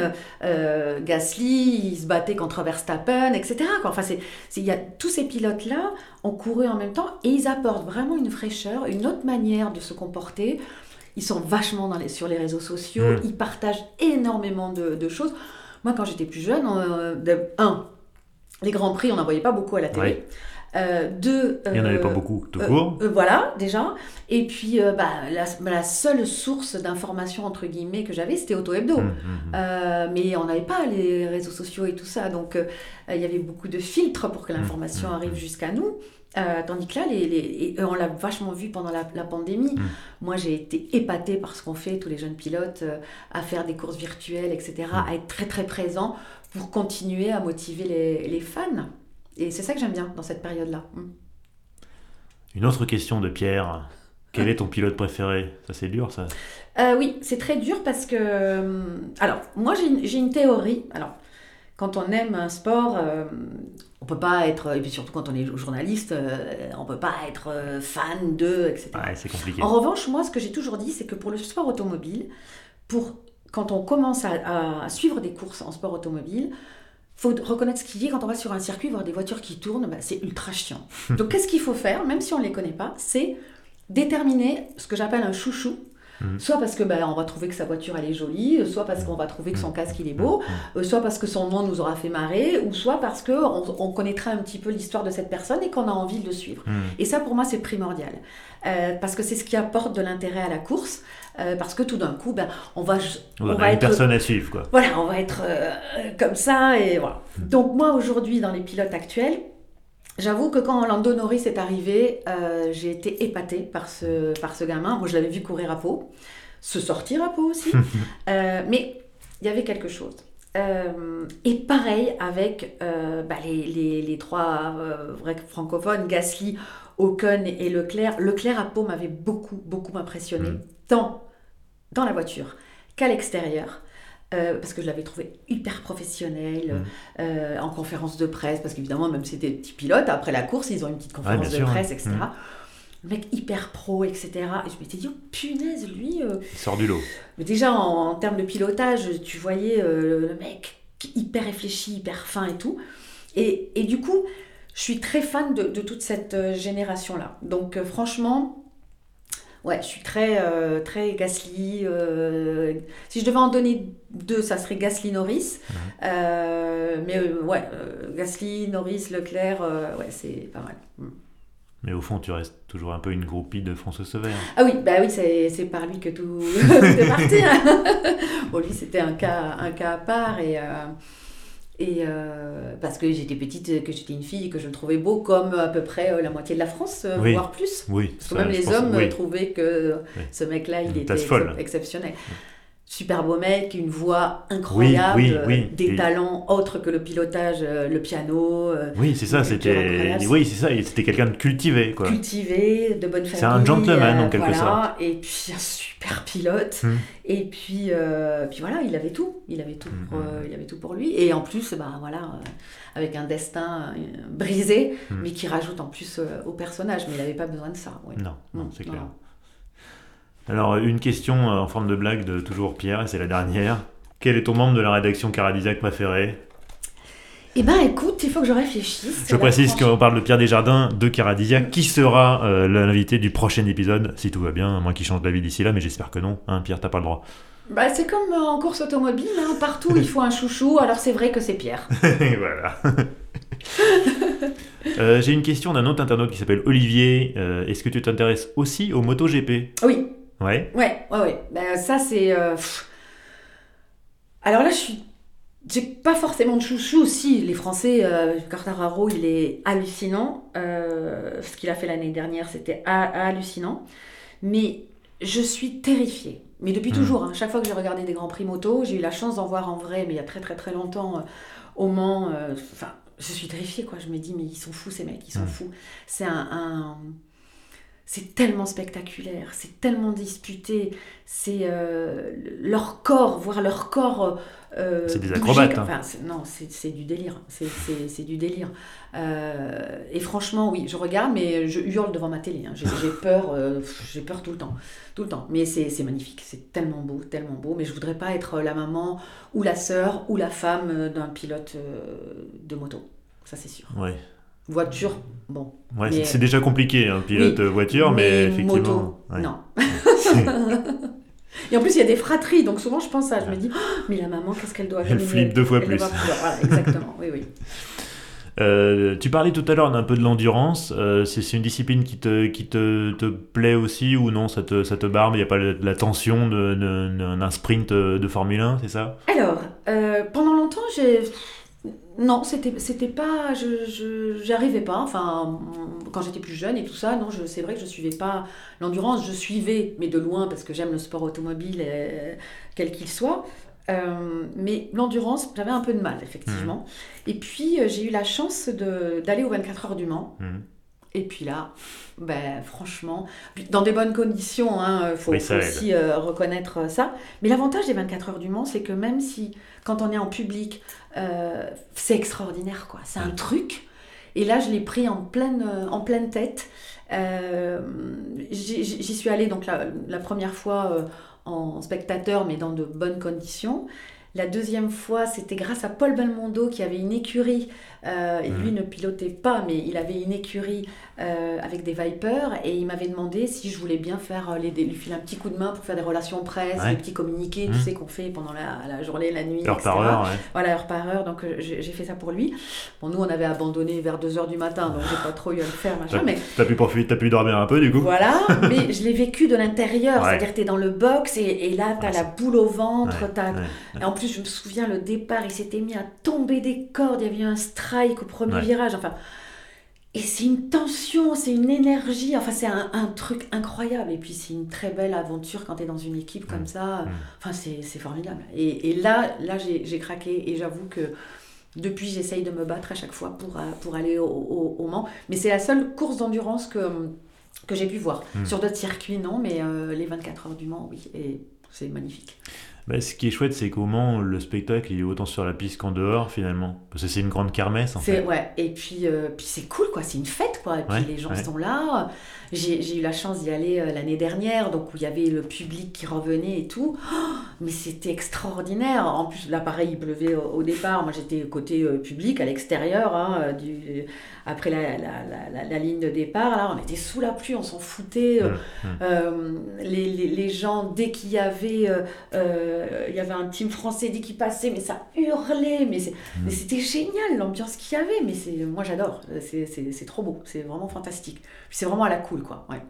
euh, Gasly, ils se battaient contre Verstappen, etc. Quoi. Enfin, c'est, y a, tous ces pilotes-là ont couru en même temps et ils apportent vraiment une fraîcheur, une autre manière de se comporter. Ils sont vachement dans les, sur les réseaux sociaux, mmh. ils partagent énormément de, choses. Moi, quand j'étais plus jeune, euh, un, les Grands Prix, on n'en voyait pas beaucoup à la télé. Euh, deux, Il n'y en avait pas euh, beaucoup, tout court. Euh, voilà, déjà. Et puis, bah, la, seule source d'information, entre guillemets, que j'avais, c'était Auto Hebdo. Hum, hum, hum. mais on n'avait pas les réseaux sociaux et tout ça. Donc, il y avait beaucoup de filtres pour que l'information arrive jusqu'à nous. tandis que là, les, les, on l'a vachement vu pendant la, pandémie. Moi, j'ai été épatée par ce qu'on fait, tous les jeunes pilotes, à faire des courses virtuelles, etc., à être très, très présents pour continuer à motiver les, les fans. Et c'est ça que j'aime bien dans cette période-là. Mm. Une autre question de Pierre. Quel est ton pilote préféré? Ça, c'est dur, ça euh, Oui, c'est très dur parce que. Euh, alors, moi, j'ai une, théorie. Alors, quand on aime un sport, euh, on peut pas être. Et puis surtout quand on est journaliste, on peut pas être fan de, etc. Ouais, c'est compliqué. En revanche, moi, ce que j'ai toujours dit, c'est que pour le sport automobile, pour quand on commence à, à suivre des courses en sport automobile, faut reconnaître ce qu'il est quand on va sur un circuit, voir des voitures qui tournent, bah, c'est ultra chiant. Donc qu'est-ce qu'il faut faire, même si on ne les connaît pas, c'est déterminer ce que j'appelle un chouchou. Mhm. Soit parce que bah, on va trouver que sa voiture elle est jolie, soit parce qu'on va trouver que son mhm. casque il est beau, mhm. euh, soit parce que son nom nous aura fait marrer, ou soit parce que on, connaîtra un petit peu l'histoire de cette personne et qu'on a envie de le suivre. Et ça pour moi c'est primordial, euh, parce que c'est ce qui apporte de l'intérêt à la course. Euh, parce que tout d'un coup, ben, on va, on, va une personne à suivre, quoi. Voilà, on va être comme ça et voilà. Donc moi aujourd'hui, dans les pilotes actuels, J'avoue que quand Lando Norris est arrivé, euh, j'ai été épatée par ce, par ce gamin. Moi, je l'avais vu courir à peau, se sortir à peau aussi. [LAUGHS] mais il y avait quelque chose. et pareil avec bah, les, les, les, trois vrais francophones, Gasly, Ocon et Leclerc. Leclerc à peau m'avait beaucoup, beaucoup impressionné. Hmm tant dans la voiture qu'à l'extérieur. Euh, parce que je l'avais trouvé hyper professionnel mmh. euh, en conférence de presse, parce qu'évidemment, même si c'était des petits pilotes, après la course, ils ont une petite conférence de presse, etc. Mmh. Le mec hyper pro, etc. Et je m'étais dit, oh punaise, lui. Euh, Il sort du lot. Mais déjà, en, termes de pilotage, tu voyais le mec hyper réfléchi, hyper fin et tout. Et, et du coup, je suis très fan de, de toute cette génération-là. Donc, franchement, Ouais, je suis très, euh, très Gasly. Euh, si je devais en donner deux, ça serait Gasly Norris. Mhm. Euh, mais ouais, Gasly, Norris, Leclerc, ouais, c'est pas mal. Mm. Mais au fond, tu restes toujours un peu une groupie de François Sever. Ah oui, bah oui, c'est par lui que tout, [LAUGHS] est parti. Hein. [LAUGHS] bon, lui, c'était un cas, un cas à part et. Et euh, parce que j'étais petite, que j'étais une fille, que je le trouvais beau comme à peu près euh, la moitié de la France, euh, voire plus. Oui, parce que même les hommes trouvaient que ce mec-là, il était exceptionnel. Super beau mec, une voix incroyable, Oui, oui, euh, oui. des Et- talents autres que le pilotage, euh, le piano, euh, Oui, c'est ça, c'était. Oui, c'est ça, c'était quelqu'un de cultivé, quoi. cultivé, de bonne famille. C'est un gentleman, en quelque voilà, Et puis un super pilote. Hmm. Et puis, euh, puis voilà, il avait tout. Il avait tout, pour, Mhm. euh, il avait tout pour lui. Et en plus, bah, voilà, avec un destin brisé, Hmm. mais qui rajoute en plus au personnage. Mais il n'avait pas besoin de ça. ouais. Non, non, Non, c'est clair. non. Alors, une question euh, en forme de blague de toujours Pierre, et c'est la dernière. Quel est ton membre de la rédaction Caradisiac préféré? Eh ben, écoute, il faut que je réfléchisse. Je précise qu'on parle de Pierre Desjardins de Caradisiac, qui sera euh, l'invité du prochain épisode, si tout va bien, à moins qu'il change d'avis d'ici là, mais j'espère que non. Hein, Pierre, t'as pas le droit. Bah, c'est comme euh, en course automobile, hein, partout il faut un chouchou, alors c'est vrai que c'est Pierre. [LAUGHS] Voilà. [LAUGHS] Euh, J'ai une question d'un autre internaute qui s'appelle Olivier. Euh, Est-ce que tu t'intéresses aussi au MotoGP? Oui, Ouais. ouais, ouais, ouais. Ben, ça c'est. euh. Alors là, je suis. J'ai pas forcément de chouchou aussi. Les Français, euh, Quartararo, il est hallucinant. Euh, ce qu'il a fait l'année dernière, c'était ha- hallucinant. Mais je suis terrifiée. Mais depuis Mm. toujours, hein. chaque fois que j'ai regardé des Grands Prix moto, j'ai eu la chance d'en voir en vrai, mais il y a très très très longtemps, euh, au Mans. Enfin, je suis terrifiée, quoi. Je me dis, mais ils sont fous ces mecs, ils sont Mm. fous. C'est un- un c'est tellement spectaculaire, c'est tellement disputé, c'est euh, leur corps, voir leur corps. euh, C'est des acrobates, hein. Enfin, non, c'est c'est du délire, c'est- c'est c'est du délire. Euh, et franchement, oui, je regarde, mais je hurle devant ma télé. hein. J'ai peur, j'ai peur tout le temps, tout le temps. Mais c'est c'est magnifique, c'est tellement beau, tellement beau. Mais je voudrais pas être la maman ou la sœur ou la femme d'un pilote de moto, ça c'est sûr. Ouais. Voiture, bon. Ouais, Mais- c'est- déjà compliqué, un pilote Oui, voiture, mais, effectivement. moto, ouais. non. [LAUGHS] Et en plus, il y a des fratries, donc souvent je pense à, je me dis, Oh, mais la maman, qu'est-ce qu'elle doit Elle vivre flippe deux fois Elle plus. Voilà, exactement, oui, oui. [LAUGHS] Euh, tu parlais tout à l'heure d'un peu de l'endurance. Euh, c'est une discipline qui te, qui te, te plaît aussi ou non? Ça te, ça te barbe? Il n'y a pas le- la tension d'un sprint de Formule 1, c'est ça? Alors, euh, pendant longtemps, j'ai. Non, c'était c'était pas. Je je- j'arrivais pas. Enfin, quand j'étais plus jeune et tout ça, non, je- c'est vrai que je suivais pas l'endurance. Je suivais, mais de loin, parce que j'aime le sport automobile, euh, quel qu'il soit. Euh, mais l'endurance, j'avais un peu de mal, effectivement. Et puis, euh, j'ai eu la chance de- d'aller aux 24 heures du Mans. Mhm. Et puis là, ben, franchement, dans des bonnes conditions, il faut, Oui, ça faut aussi euh, reconnaître ça. Mais l'avantage des 24 heures du Mans, c'est que même si, quand on est en public, euh, c'est extraordinaire, quoi. C'est un truc. Et là, je l'ai pris en pleine, en pleine tête. Euh, J'y suis allée donc la, la première fois en spectateur, mais dans de bonnes conditions. La deuxième fois, c'était grâce à Paul Belmondo qui avait une écurie. euh, et lui Mhm. ne pilotait pas, mais il avait une écurie euh, avec des Vipers. Et il m'avait demandé si je voulais bien faire euh, les, lui filer un petit coup de main pour faire des relations presse, Ouais. des petits communiqués, Mhm. tu sais, qu'on fait pendant la, la journée, la nuit. Heure etc. par heure, ouais. Voilà, heure par heure. Donc j'ai fait ça pour lui. Bon, nous, on avait abandonné vers 2h du matin, donc j'ai pas trop eu à le faire, machin. Ouais. Mais T'as pu profiter, t'as pu dormir un peu du coup voilà, [LAUGHS] mais je l'ai vécu de l'intérieur. Ouais. C'est-à-dire que tu es dans le box et, et là, tu as Ouais, la boule au ventre. T'as- en plus, je me souviens, le départ, il s'était mis à tomber des cordes. Il y avait eu un strike au premier Ouais. virage. Enfin, et c'est une tension, c'est une énergie. Enfin, c'est un, un truc incroyable. Et puis, c'est une très belle aventure quand tu es dans une équipe comme Mm. ça. Mm. Enfin, c'est formidable. Et, et là, là j'ai craqué. Et j'avoue que depuis, j'essaye de me battre à chaque fois pour, euh, pour aller au, au, au Mans. Mais c'est la seule course d'endurance que, que j'ai pu voir. Mm. Sur d'autres circuits, non. Mais euh, les 24 heures du Mans, oui. Et c'est magnifique. Bah, ce qui est chouette, c'est qu'au Mans, le spectacle il est autant sur la piste qu'en dehors finalement. Parce que c'est une grande kermesse en fait. ouais, et puis, euh, puis c'est cool quoi, c'est une fête quoi. Et puis Ouais, les gens ouais. sont là. J'ai eu la chance d'y aller euh, l'année dernière, donc où il y avait le public qui revenait et tout. Oh, mais c'était extraordinaire. En plus, là pareil, il pleuvait au, au départ. Moi j'étais côté euh, public, à l'extérieur, hein, euh, du, après la, la, la, la- ligne de départ. Là, on était sous la pluie, on s'en foutait. Euh, Mm, mm. euh, les, les, les gens, dès qu'il y avait, il y avait un team français, dès qu'il passait, mais ça hurlait, mais mais c'était génial l'ambiance qu'il y avait, mais moi j'adore, c'est trop beau, c'est vraiment fantastique. C'est vraiment à la cool, quoi. Ouais.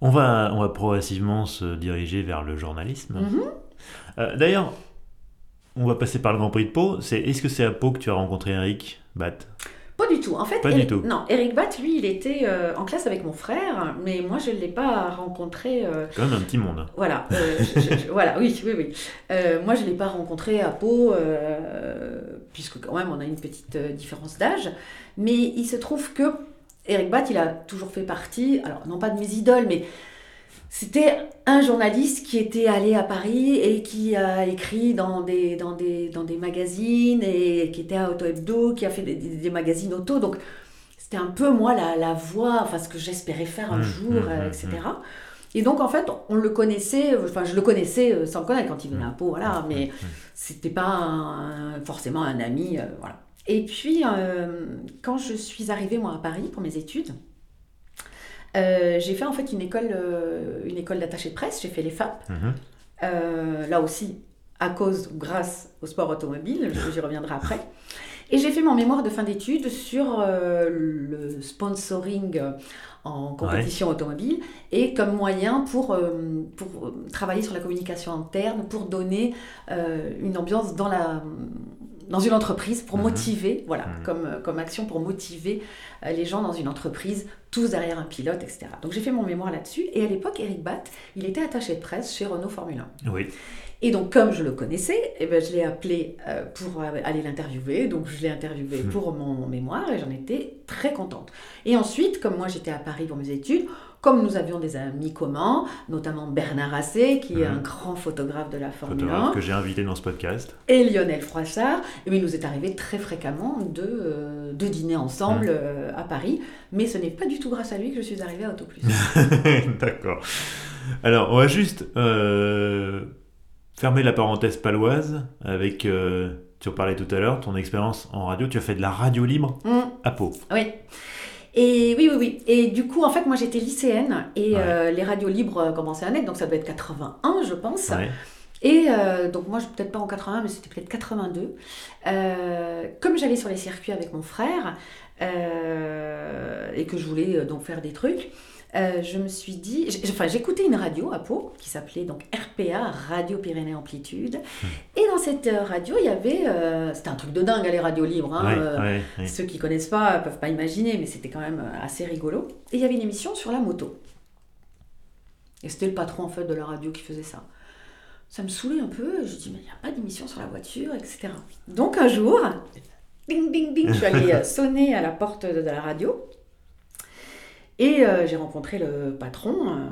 On, va, on va progressivement se diriger vers le journalisme. Mhm. Euh, D'ailleurs, on va passer par le Grand Prix de Pau. C'est Est-ce que c'est à Pau que tu as rencontré Eric Bat Pas du tout. En fait, Pas du tout. non, Eric Batt, lui, il était euh, en classe avec mon frère, mais moi, je ne l'ai pas rencontré. euh, Quand même un petit monde. voilà, euh, je- je- je- [LAUGHS] voilà, oui, oui, oui. Moi, je ne l'ai pas rencontré à Pau, puisque quand même, on a une petite différence d'âge. Mais il se trouve que Eric Batt, il a toujours fait partie, alors non pas de mes idoles, mais c'était un journaliste qui était allé à Paris et qui a écrit dans des, dans des, dans des magazines et qui était à Auto Hebdo, qui a fait des, magazines auto. Donc, c'était un peu, moi, la, la voix, enfin, ce que j'espérais faire un Mmh, jour, mmh, euh, mmh, etc. Et donc, en fait, on le connaissait, enfin, je le connaissais euh, sans le connaître quand il venait à Pau, voilà, mais c'était pas un- forcément un ami, euh, voilà. Et puis, euh, quand je suis arrivée, moi, à Paris pour mes études, euh, j'ai fait en fait une école, euh, une école d'attaché de presse, j'ai fait les FAP, Mhm. là aussi à cause ou grâce au sport automobile, j'y reviendrai après. Et j'ai fait mon mémoire de fin d'études sur le sponsoring en compétition automobile et comme moyen pour, euh, pour travailler sur la communication interne, pour donner euh, une ambiance dans, la, dans une entreprise, pour Mhm. motiver, voilà, Mhm. comme, comme action pour motiver euh, les gens dans une entreprise, tous derrière un pilote, etc. Donc j'ai fait mon mémoire là-dessus et à l'époque, Eric Batt, il était attaché de presse chez Renault Formule 1. Oui. Et donc, comme je le connaissais, eh ben, je l'ai appelé euh, pour euh, aller l'interviewer. Donc, je l'ai interviewé Mhm. pour mon mémoire et j'en étais très contente. Et ensuite, comme moi j'étais à Paris pour mes études, comme nous avions des amis communs, notamment Bernard Assé, qui est un grand photographe de la Formule Photographe 1, que j'ai invité dans ce podcast. et Lionel Froissart, bien, il nous est arrivé très fréquemment de, euh, de dîner ensemble Mhm. euh, à Paris. Mais ce n'est pas du tout grâce à lui que je suis arrivée à Autoplus. [LAUGHS] D'accord. Alors, on va juste euh, fermer la parenthèse paloise avec, tu en parlais tout à l'heure, ton expérience en radio. Tu as fait de la radio libre Mm. à Pau. Oui. Et oui, oui, oui. Et du coup, en fait, moi, j'étais lycéenne et Ouais. euh, les radios libres euh, commençaient à naître, donc ça devait être 81, je pense. Ouais. Et euh, donc moi, je- peut-être pas en 81, mais c'était peut-être 82. Euh, comme j'allais sur les circuits avec mon frère euh, et que je voulais donc faire des trucs, euh, je me suis dit, enfin j'écoutais une radio à Pau qui s'appelait donc RPA, Radio Pyrénées Amplitude. Et dans cette euh, radio, il y avait, euh, c'était un truc de dingue, hein, les radios libres. hein, Ouais, euh, ouais, ouais. ceux qui connaissent pas peuvent pas imaginer, mais c'était quand même assez rigolo. Et il y avait une émission sur la moto. Et c'était le patron en fait de la radio qui faisait ça. Ça me saoulait un peu. Je dis mais il n'y a pas d'émission sur la voiture, etc. Donc un jour, ding ding ding, je suis allée [LAUGHS] sonner à la porte de la radio. Et euh, j'ai rencontré le patron euh,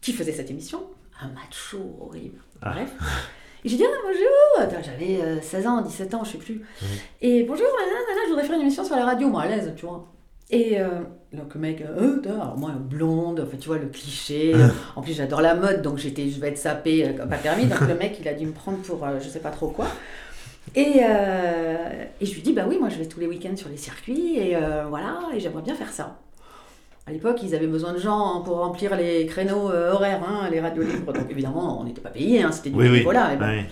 qui faisait cette émission. Un macho horrible. Ah. Bref. Et j'ai dit, ah, bonjour, j'avais euh, 16 ans, 17 ans, je sais plus. Et bonjour, nanana, je voudrais faire une émission sur la radio, moi à l'aise, tu vois. Et euh, donc le mec, euh, alors moi blonde, en fait, tu vois le cliché. en plus j'adore la mode, donc j'étais, je vais être sapée, euh, pas permis. Donc le mec, il a dû me prendre pour euh, je sais pas trop quoi. Et, euh, et je lui dis, bah oui, moi je vais tous les week-ends sur les circuits, et euh, voilà, et j'aimerais bien faire ça. À l'époque, ils avaient besoin de gens pour remplir les créneaux euh, horaires, hein, les radios libres. Donc évidemment, on n'était pas payé, hein, c'était du Oui, et bon. Ouais.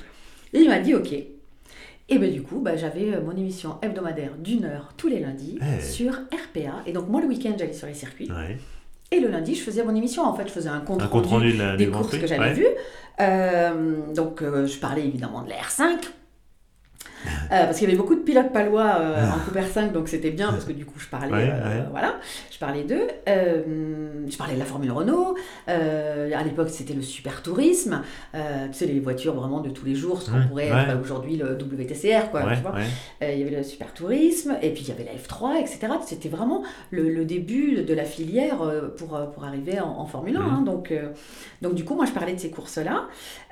Et il m'a dit ok. Et ben du coup, bah, j'avais euh, mon émission hebdomadaire d'une heure tous les lundis Eh. sur RPA. Et donc moi le week-end j'allais sur les circuits. Ouais. Et le lundi je faisais mon émission. En fait je faisais un compte, Un compte rendu rendu de la, des courses que j'avais Ouais. vues. Euh, donc euh, je parlais évidemment de la R5. Euh, parce qu'il y avait beaucoup de pilotes palois euh, en Coupe R5, donc c'était bien parce que du coup je parlais, Ouais, euh, ouais. voilà, je parlais d'eux. Je parlais de la Formule Renault. À l'époque c'était le super tourisme, tu sais les voitures vraiment de tous les jours, ce qu'on pourrait être aujourd'hui le WTCR, quoi, tu vois. il y avait le super tourisme, et puis il y avait la F3, etc. C'était vraiment le, le début de la filière pour, pour arriver en, en Formule 1. Mhm. hein. donc, donc du coup, moi, je parlais de ces courses-là.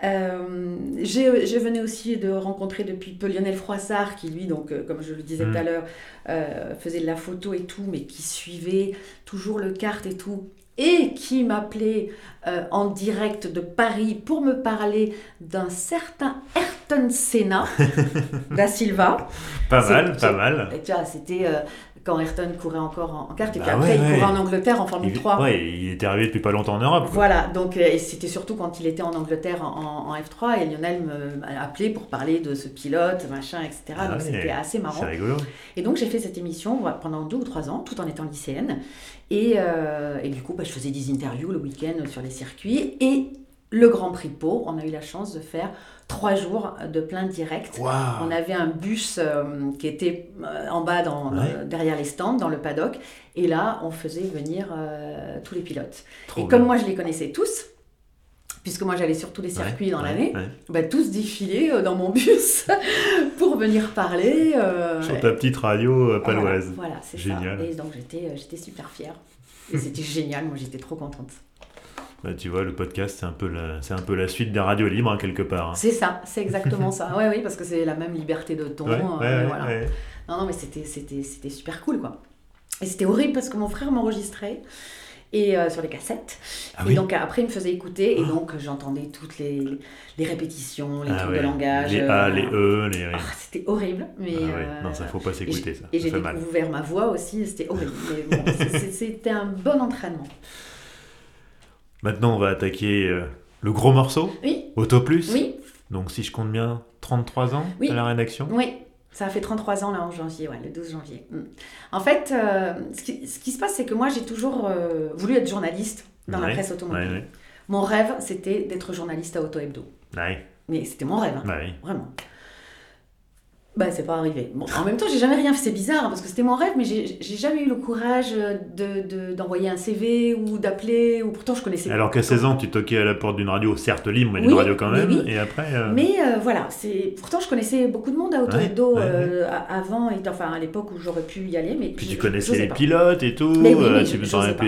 Euh, j'ai- je venais aussi de rencontrer depuis peu Lionel Froissart, qui lui, donc, euh, comme je le disais Mhm. tout à l'heure, euh, faisait de la photo et tout, mais qui suivait toujours le kart et tout. Et qui m'appelait euh, en direct de Paris pour me parler d'un certain Ayrton Senna [LAUGHS] da Silva. Pas mal, pas mal. Et tu vois, c'était euh, quand Ayrton courait encore en, kart, et puis Bah après ouais, il ouais. courait en Angleterre en Formule Il, 3. ouais, il était arrivé depuis pas longtemps en Europe. quoi. Voilà, donc euh, c'était surtout quand il était en Angleterre en, en- en F3 et Lionel m'a appelé pour parler de ce pilote, machin, etc. Ah donc c'était assez marrant. C'est rigolo. Et donc j'ai fait cette émission pendant deux ou trois ans, tout en étant lycéenne. Et, euh, et du coup, bah, je faisais des interviews le week-end sur les circuits. Et le Grand Prix de Pau. On a eu la chance de faire trois jours de plein direct. On avait un bus euh, qui était euh, en bas, dans, Ouais. euh, derrière les stands, dans le paddock. Et là, on faisait venir euh, tous les pilotes. Trop et bien. comme moi, je les connaissais tous, puisque moi, j'allais sur tous les circuits Ouais, dans ouais, l'année, ouais. bah, tous défilaient euh, dans mon bus [LAUGHS] pour venir parler. euh, Sur ta petite radio euh, paloise. Voilà, voilà, c'est ça. Et donc, j'étais j'étais super fière. Et c'était [LAUGHS] génial, moi, j'étais trop contente. Bah, tu vois, le podcast, c'est un, peu la... c'est un peu la suite des radios libres, hein, quelque part. hein. C'est ça, c'est exactement [LAUGHS] ça. Oui, oui, parce que c'est la même liberté de ton. Ouais, euh, ouais, voilà. ouais. Non, non, mais c'était, c'était, c'était super cool, quoi. Et c'était horrible parce que mon frère m'enregistrait et, euh, sur les cassettes. Ah et oui donc après, il me faisait écouter et donc j'entendais toutes les, les répétitions, les Ah trucs ouais. de langage. Les euh, A, les E, les... ah, c'était horrible. Mais, Ah ouais. Non, ça faut pas s'écouter, ça. Et Ça j'ai mal. découvert ma voix aussi, c'était horrible. Mais bon, c'était un bon entraînement. Maintenant, on va attaquer euh, le gros morceau, Oui, Auto Plus. oui, Donc, si je compte bien, 33 ans Oui. à la rédaction. oui. Ça a fait 33 ans là en janvier, ouais, le 12 janvier. Mm. En fait, euh, ce, qui, ce qui se passe, c'est que moi j'ai toujours euh, voulu être journaliste dans la presse automobile. Ouais. Mon rêve, c'était d'être journaliste à Auto Hebdo. Mais c'était mon rêve, hein, vraiment. Bah, c'est pas arrivé. Bon, en même temps, j'ai jamais rien fait. C'est bizarre parce que c'était mon rêve, mais j'ai jamais eu le courage de de- d'envoyer un CV ou d'appeler. Ou pourtant, je connaissais. Alors qu'à 16 ans, tu toquais à la porte d'une radio, certes libre, mais d'une Oui, radio quand même. oui. Et après. euh, Mais euh, voilà, c'est pourtant je connaissais beaucoup de monde à Auto Ouais, ouais, euh, avant, et, enfin à l'époque où j'aurais pu y aller, mais Puis tu connaissais les pas. pilotes et tout. Mais oui, euh, mais tu j'osais pas.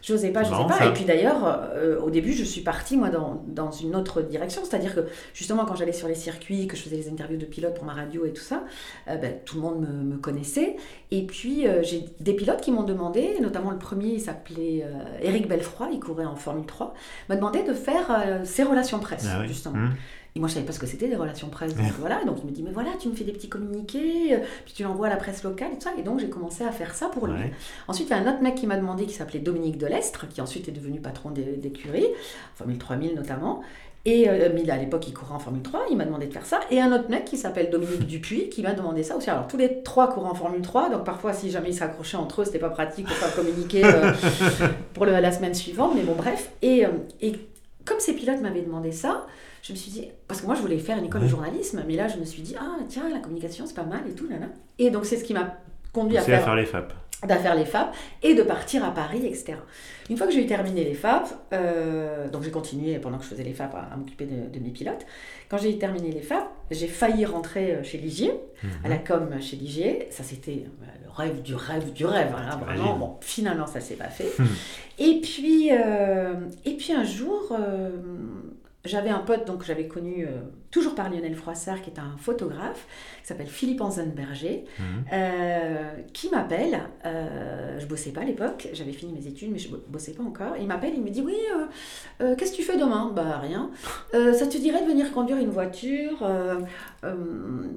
J'osais pas, marrant. Et puis d'ailleurs, euh, au début, je suis partie moi dans, dans une autre direction, c'est-à-dire que justement quand j'allais sur les circuits, que je faisais les interviews de pilotes pour ma radio et tout ça, euh, ben, tout le monde me, me connaissait. Et puis euh, j'ai des pilotes qui m'ont demandé, notamment le premier, il s'appelait euh, Eric Belfroy, il courait en Formule 3, m'a demandé de faire ses relations presse Ah oui. justement. Hum. Et moi, je savais pas ce que c'était des relations presse. Donc voilà, donc il me dit, mais voilà, tu me fais des petits communiqués, puis tu l'envoies à la presse locale et tout ça. Et donc j'ai commencé à faire ça pour lui. Ouais. Ensuite, il y a un autre mec qui m'a demandé, qui s'appelait Dominique Delestre, qui ensuite est devenu patron des- d'écurie, Formule 3000 notamment. Et euh, à l'époque, il courait en Formule 3, il m'a demandé de faire ça. Et un autre mec qui s'appelle Dominique Dupuis, qui m'a demandé ça aussi. Alors, tous les trois courent en Formule 3, donc parfois, si jamais ils se raccrochaient entre eux, c'était pas pratique pour pas communiquer euh, [LAUGHS] pour le- la semaine suivante. Mais bon, bref. Et, euh, et comme ces pilotes m'avaient demandé ça, je me suis dit, parce que moi je voulais faire une école de journalisme, mais là je me suis dit, ah tiens, la communication c'est pas mal et tout, nana. Et donc c'est ce qui m'a conduit à C'est à faire faire les FAP. D'affaire les FAP et de partir à Paris, etc. Une fois que j'ai eu terminé les FAP, euh, donc j'ai continué pendant que je faisais les FAP à, à m'occuper de, de mes pilotes. Quand j'ai terminé les FAP, j'ai failli rentrer euh, chez Ligier, à la com chez Ligier. Ça, c'était euh, le rêve du rêve du rêve. hein, vraiment, bon, finalement, ça s'est pas fait. Hmm. et, puis, euh, et puis un jour, euh, j'avais un pote donc j'avais connu toujours par Lionel Froissart, qui est un photographe, qui s'appelle Philippe Anzenberger, Hum. euh, qui m'appelle. euh, je bossais pas à l'époque, j'avais fini mes études, mais je bo- bossais pas encore. Il m'appelle, il me dit Oui, euh, euh, qu'est-ce que tu fais demain? Bah rien. [LAUGHS] Ça te dirait de venir conduire une voiture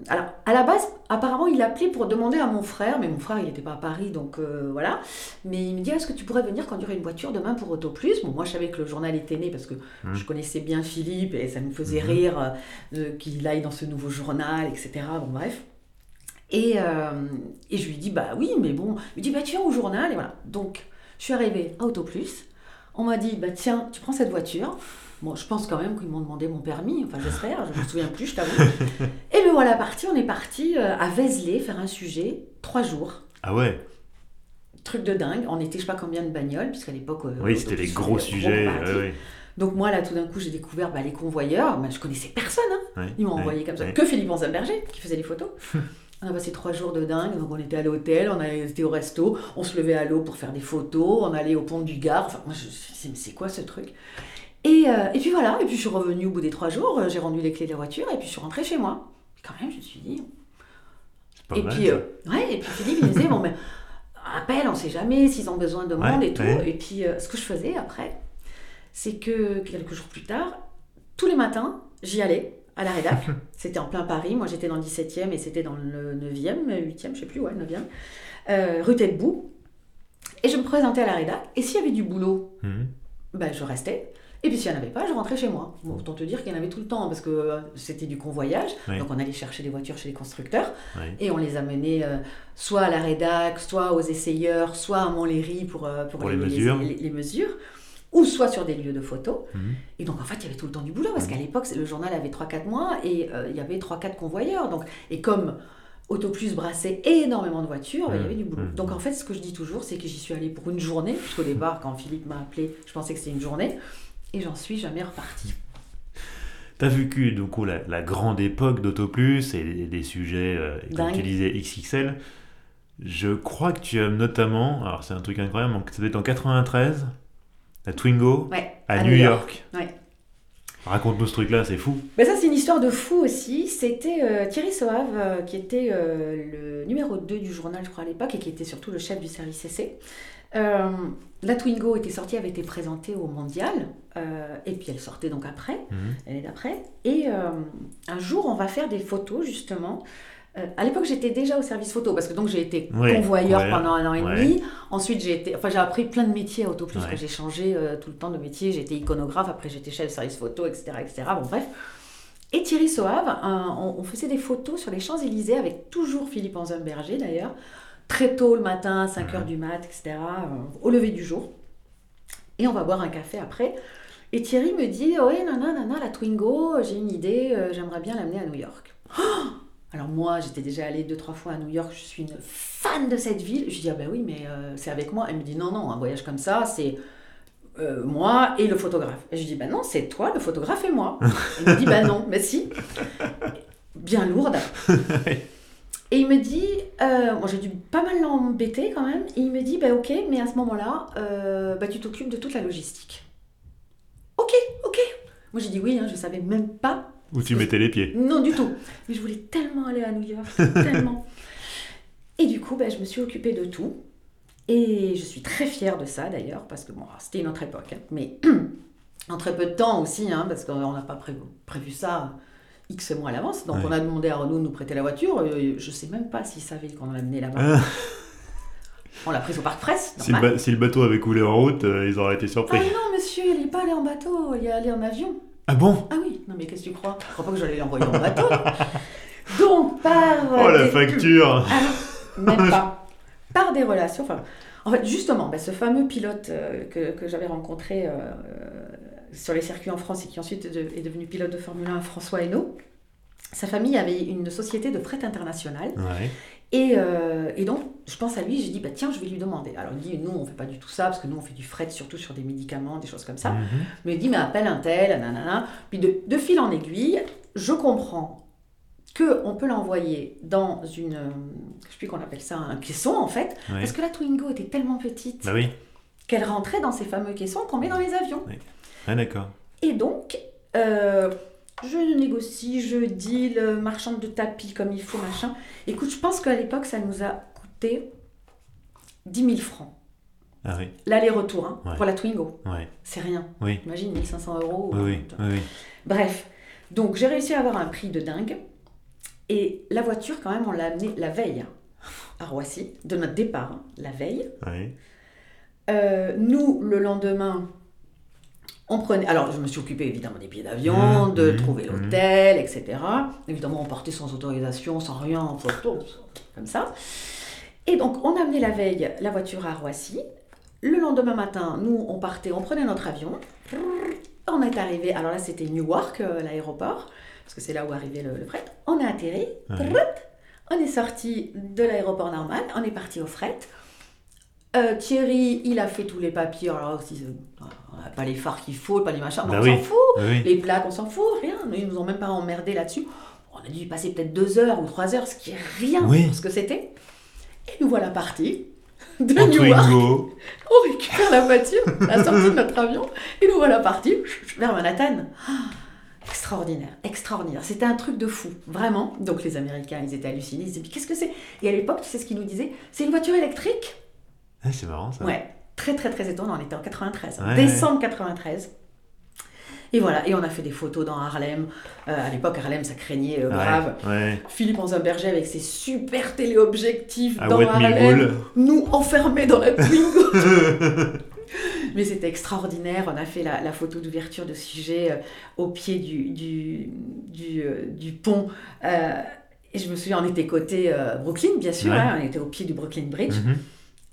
Alors, à la base, apparemment, il appelait pour demander à mon frère, mais mon frère, il n'était pas à Paris, donc voilà. Mais il me dit Est-ce que tu pourrais venir conduire une voiture demain pour Auto Plus? Bon, moi, je savais que le journal était né parce que Mhm. je connaissais bien Philippe et ça me faisait Mhm. rire qu'il aille dans ce nouveau journal, etc. Bon, bref. Et, euh, et je lui dis, bah oui, mais bon. Il me dit, bah tu viens au journal, et voilà. Donc, je suis arrivée à Auto Plus. On m'a dit, bah tiens, tu prends cette voiture. Bon, je pense quand même qu'ils m'ont demandé mon permis, enfin j'espère, je me souviens plus, je t'avoue. [LAUGHS] et me voilà parti, on est parti euh, à Vézelay faire un sujet, trois jours. Ah ouais, Truc de dingue, on était je sais pas combien de bagnoles, puisqu'à l'époque. euh, oui, c'était les gros sujets. ouais, ouais. Donc moi là tout d'un coup j'ai découvert bah, les convoyeurs, bah, je connaissais personne, hein. Ils m'ont envoyé comme ça. Que Philippe Anzamberger qui faisait les photos. [LAUGHS] on a passé trois jours de dingue. Donc on était à l'hôtel, on était au resto, on se levait à l'eau pour faire des photos, on allait au pont du Gard. Enfin, moi je me suis dit, mais c'est quoi ce truc? Et, euh, et puis voilà, et puis je suis revenue au bout des trois jours, euh, j'ai rendu les clés de la voiture et puis je suis rentrée chez moi. Et quand même, je me suis dit. Pas et, mal, puis, euh, ouais, et puis Philippe il me disait, bon, mais appelle, on sait jamais s'ils ont besoin de monde Ouais, et tout. ouais. Et puis euh, ce que je faisais après, c'est que quelques jours plus tard, tous les matins, j'y allais à la rédac. [LAUGHS] c'était en plein Paris. Moi, j'étais dans le 17e et c'était dans le 9e, 8e, je sais plus, ouais, 9e, euh, rue Tête-Bout. Et je me présentais à la rédac. Et s'il y avait du boulot, Hum. ben, je restais. Et puis s'il n'y en avait pas, je rentrais chez moi. Bon, autant te dire qu'il y en avait tout le temps, parce que euh, c'était du convoyage. Oui. Donc on allait chercher des voitures chez les constructeurs. Et on les amenait euh, soit à la rédac, soit aux essayeurs, soit à Montlhéry pour, euh, pour, Pour les mesures. les- les mesures. Ou soit sur des lieux de photos. Mhm. Et donc, en fait, il y avait tout le temps du boulot, parce Mhm. qu'à l'époque, le journal avait 3-4 mois, et euh, il y avait 3-4 convoyeurs. Donc, et comme Autoplus brassait énormément de voitures, bah, il y avait du boulot. Mhm. Donc, en fait, ce que je dis toujours, c'est que j'y suis allée pour une journée, puisqu'au départ, quand Philippe m'a appelé, je pensais que c'était une journée, et j'en suis jamais repartie. [LAUGHS] T'as vécu du coup la, la grande époque d'Autoplus et des, sujets, euh, comme Dingue. tu disais, XXL. Je crois que tu as notamment, alors c'est un truc incroyable, donc c'était en 93, la Twingo Ouais, à, New York. Ouais. Raconte-nous ce truc-là, c'est fou. Mais ça, c'est une histoire de fou aussi. C'était euh, Thierry Soave, euh, qui était euh, le numéro 2 du journal, je crois, à l'époque, et qui était surtout le chef du service essai. Euh, la Twingo était sortie, avait été présentée au Mondial, euh, et puis elle sortait donc après, Mhm. l'année d'après. Et euh, un jour, on va faire des photos, justement. Euh, à l'époque, j'étais déjà au service photo, parce que donc j'ai été Ouais, convoyeur ouais, pendant un an et ouais. demi. Ensuite, j'ai été, enfin, j'ai appris plein de métiers à Autoplus, Ouais. que j'ai changé euh, tout le temps de métier. J'étais iconographe, après j'étais chef de service photo, etc., etc. Bon, bref. Et Thierry Soave, un- on, on faisait des photos sur les Champs-Élysées avec toujours Philippe Anzemberger d'ailleurs, très tôt le matin, 5 heures du mat, etc., euh, au lever du jour. Et on va boire un café après. Et Thierry me dit Oui, nana, nana, la Twingo, j'ai une idée, euh, j'aimerais bien l'amener à New York. Oh Alors moi, j'étais déjà allée deux, trois fois à New York, je suis une fan de cette ville. Je lui dis Ah ben oui, mais euh, c'est avec moi. Elle me dit Non, non, un voyage comme ça, c'est euh, moi et le photographe. Et je lui dis Ben non, c'est toi, le photographe et moi. Elle me dit Ben non, mais si. Bien lourde. Et il me dit, euh, moi j'ai dû pas mal l'embêter quand même, et il me dit, bah ok, mais à ce moment-là, euh, bah, tu t'occupes de toute la logistique. Ok, ok. Moi j'ai dit oui, hein, je savais même pas, Où tu mettais les pieds. non du tout. Mais je voulais tellement aller à New York, [LAUGHS] tellement. Et du coup, bah, je me suis occupée de tout. Et je suis très fière de ça d'ailleurs, parce que bon, c'était une autre époque, hein, mais [CLEARS THROAT] en très peu de temps aussi, hein, parce qu'on n'a pas prévu, prévu ça X mois à l'avance. Donc Ouais. on a demandé à Renault de nous prêter la voiture. euh, je sais même pas s'ils savaient qu'on l'a amené là-bas. Ah, [LAUGHS] On l'a prise au parc presse, si, le si bateau avait coulé en route, euh, ils auraient été Ah surpris. non, monsieur, il n'est pas allé en bateau, il est allé en avion. Ah bon? Ah oui, non mais qu'est-ce que tu crois? Je crois pas que j'allais l'envoyer en bateau. [LAUGHS] Donc par... Oh la facture Ah non, même pas. Par des relations. Enfin, en fait, justement, bah, ce fameux pilote euh, que, que j'avais rencontré euh, euh, sur les circuits en France et qui ensuite de- est devenu pilote de Formule 1, François Hainaut, sa famille avait une société de fret international. Ouais. Et, euh, et donc, je pense à lui, j'ai dit, bah, tiens, je vais lui demander. Alors, il dit, nous, on fait pas du tout ça, parce que nous, on fait du fret surtout sur des médicaments, des choses comme ça. Mhm. Mais il dit, mais appelle un tel, nanana. Puis de, de fil en aiguille, je comprends qu'on peut l'envoyer dans une, euh, je sais plus qu'on appelle ça, un caisson en fait, parce que la Twingo était tellement petite Bah oui. qu'elle rentrait dans ces fameux caissons qu'on met dans les avions. Ah d'accord. Et donc, euh, je négocie, je deal, euh, marchande de tapis comme il faut, machin. Écoute, je pense qu'à l'époque, ça nous a coûté 10 000 francs. Ah oui. L'aller-retour, hein, Ouais. pour la Twingo. Ouais. C'est rien. Oui. Imagine, 1500 euros. Oui, oui. Bref, donc j'ai réussi à avoir un prix de dingue. Et la voiture, quand même, on l'a amenée la veille à Roissy, de notre départ, hein, la veille. Euh, nous, le lendemain, on prenait. Alors, je me suis occupée évidemment des billets d'avion, Mmh, de mmh, trouver mmh. l'hôtel, etc. Évidemment, on partait sans autorisation, sans rien, comme ça. Et donc, on a amené la veille la voiture à Roissy. Le lendemain matin, nous, on partait, on prenait notre avion. On est arrivé, alors là, c'était Newark, euh, l'aéroport, parce que c'est là où arrivait le, le fret. On a atterri, on est sorti de l'aéroport normal, on est parti au fret. Euh, Thierry, il a fait tous les papiers. Alors euh, on n'a pas les phares qu'il faut, pas les machins, Bah on oui. s'en fout. Oui, oui. Les plaques, on s'en fout, rien. Ils nous ont même pas emmerdé là-dessus. On a dû y passer peut-être deux heures ou trois heures, ce qui est rien Oui. pour ce que c'était. Et nous voilà partis de En Newark. Twingo. [LAUGHS] On récupère la voiture, la sortie de notre avion, et nous voilà partis vers Manhattan. Ah, Extraordinaire, extraordinaire. C'était un truc de fou, vraiment. Donc les Américains, ils étaient hallucinés. Ils disaient, mais qu'est-ce que c'est? Et à l'époque, tu sais ce qu'ils nous disaient? C'est une voiture électrique? Ah, c'est marrant ça. Ouais, très très très étonnant. On était en 93, hein. Ouais, décembre 93. Et voilà, et on a fait des photos dans Harlem. Euh, à l'époque, Harlem, ça craignait euh, Ouais, grave. Ouais. Philippe Anzemberger avec ses super téléobjectifs À dans Harlem, nous enfermés dans la Twingo. [LAUGHS] [LAUGHS] Mais c'était extraordinaire. On a fait la, la photo d'ouverture de sujet euh, au pied du, du, du, du pont. Et je me souviens, on était côté Brooklyn, bien sûr. Ouais. hein, on était au pied du Brooklyn Bridge. Mhm.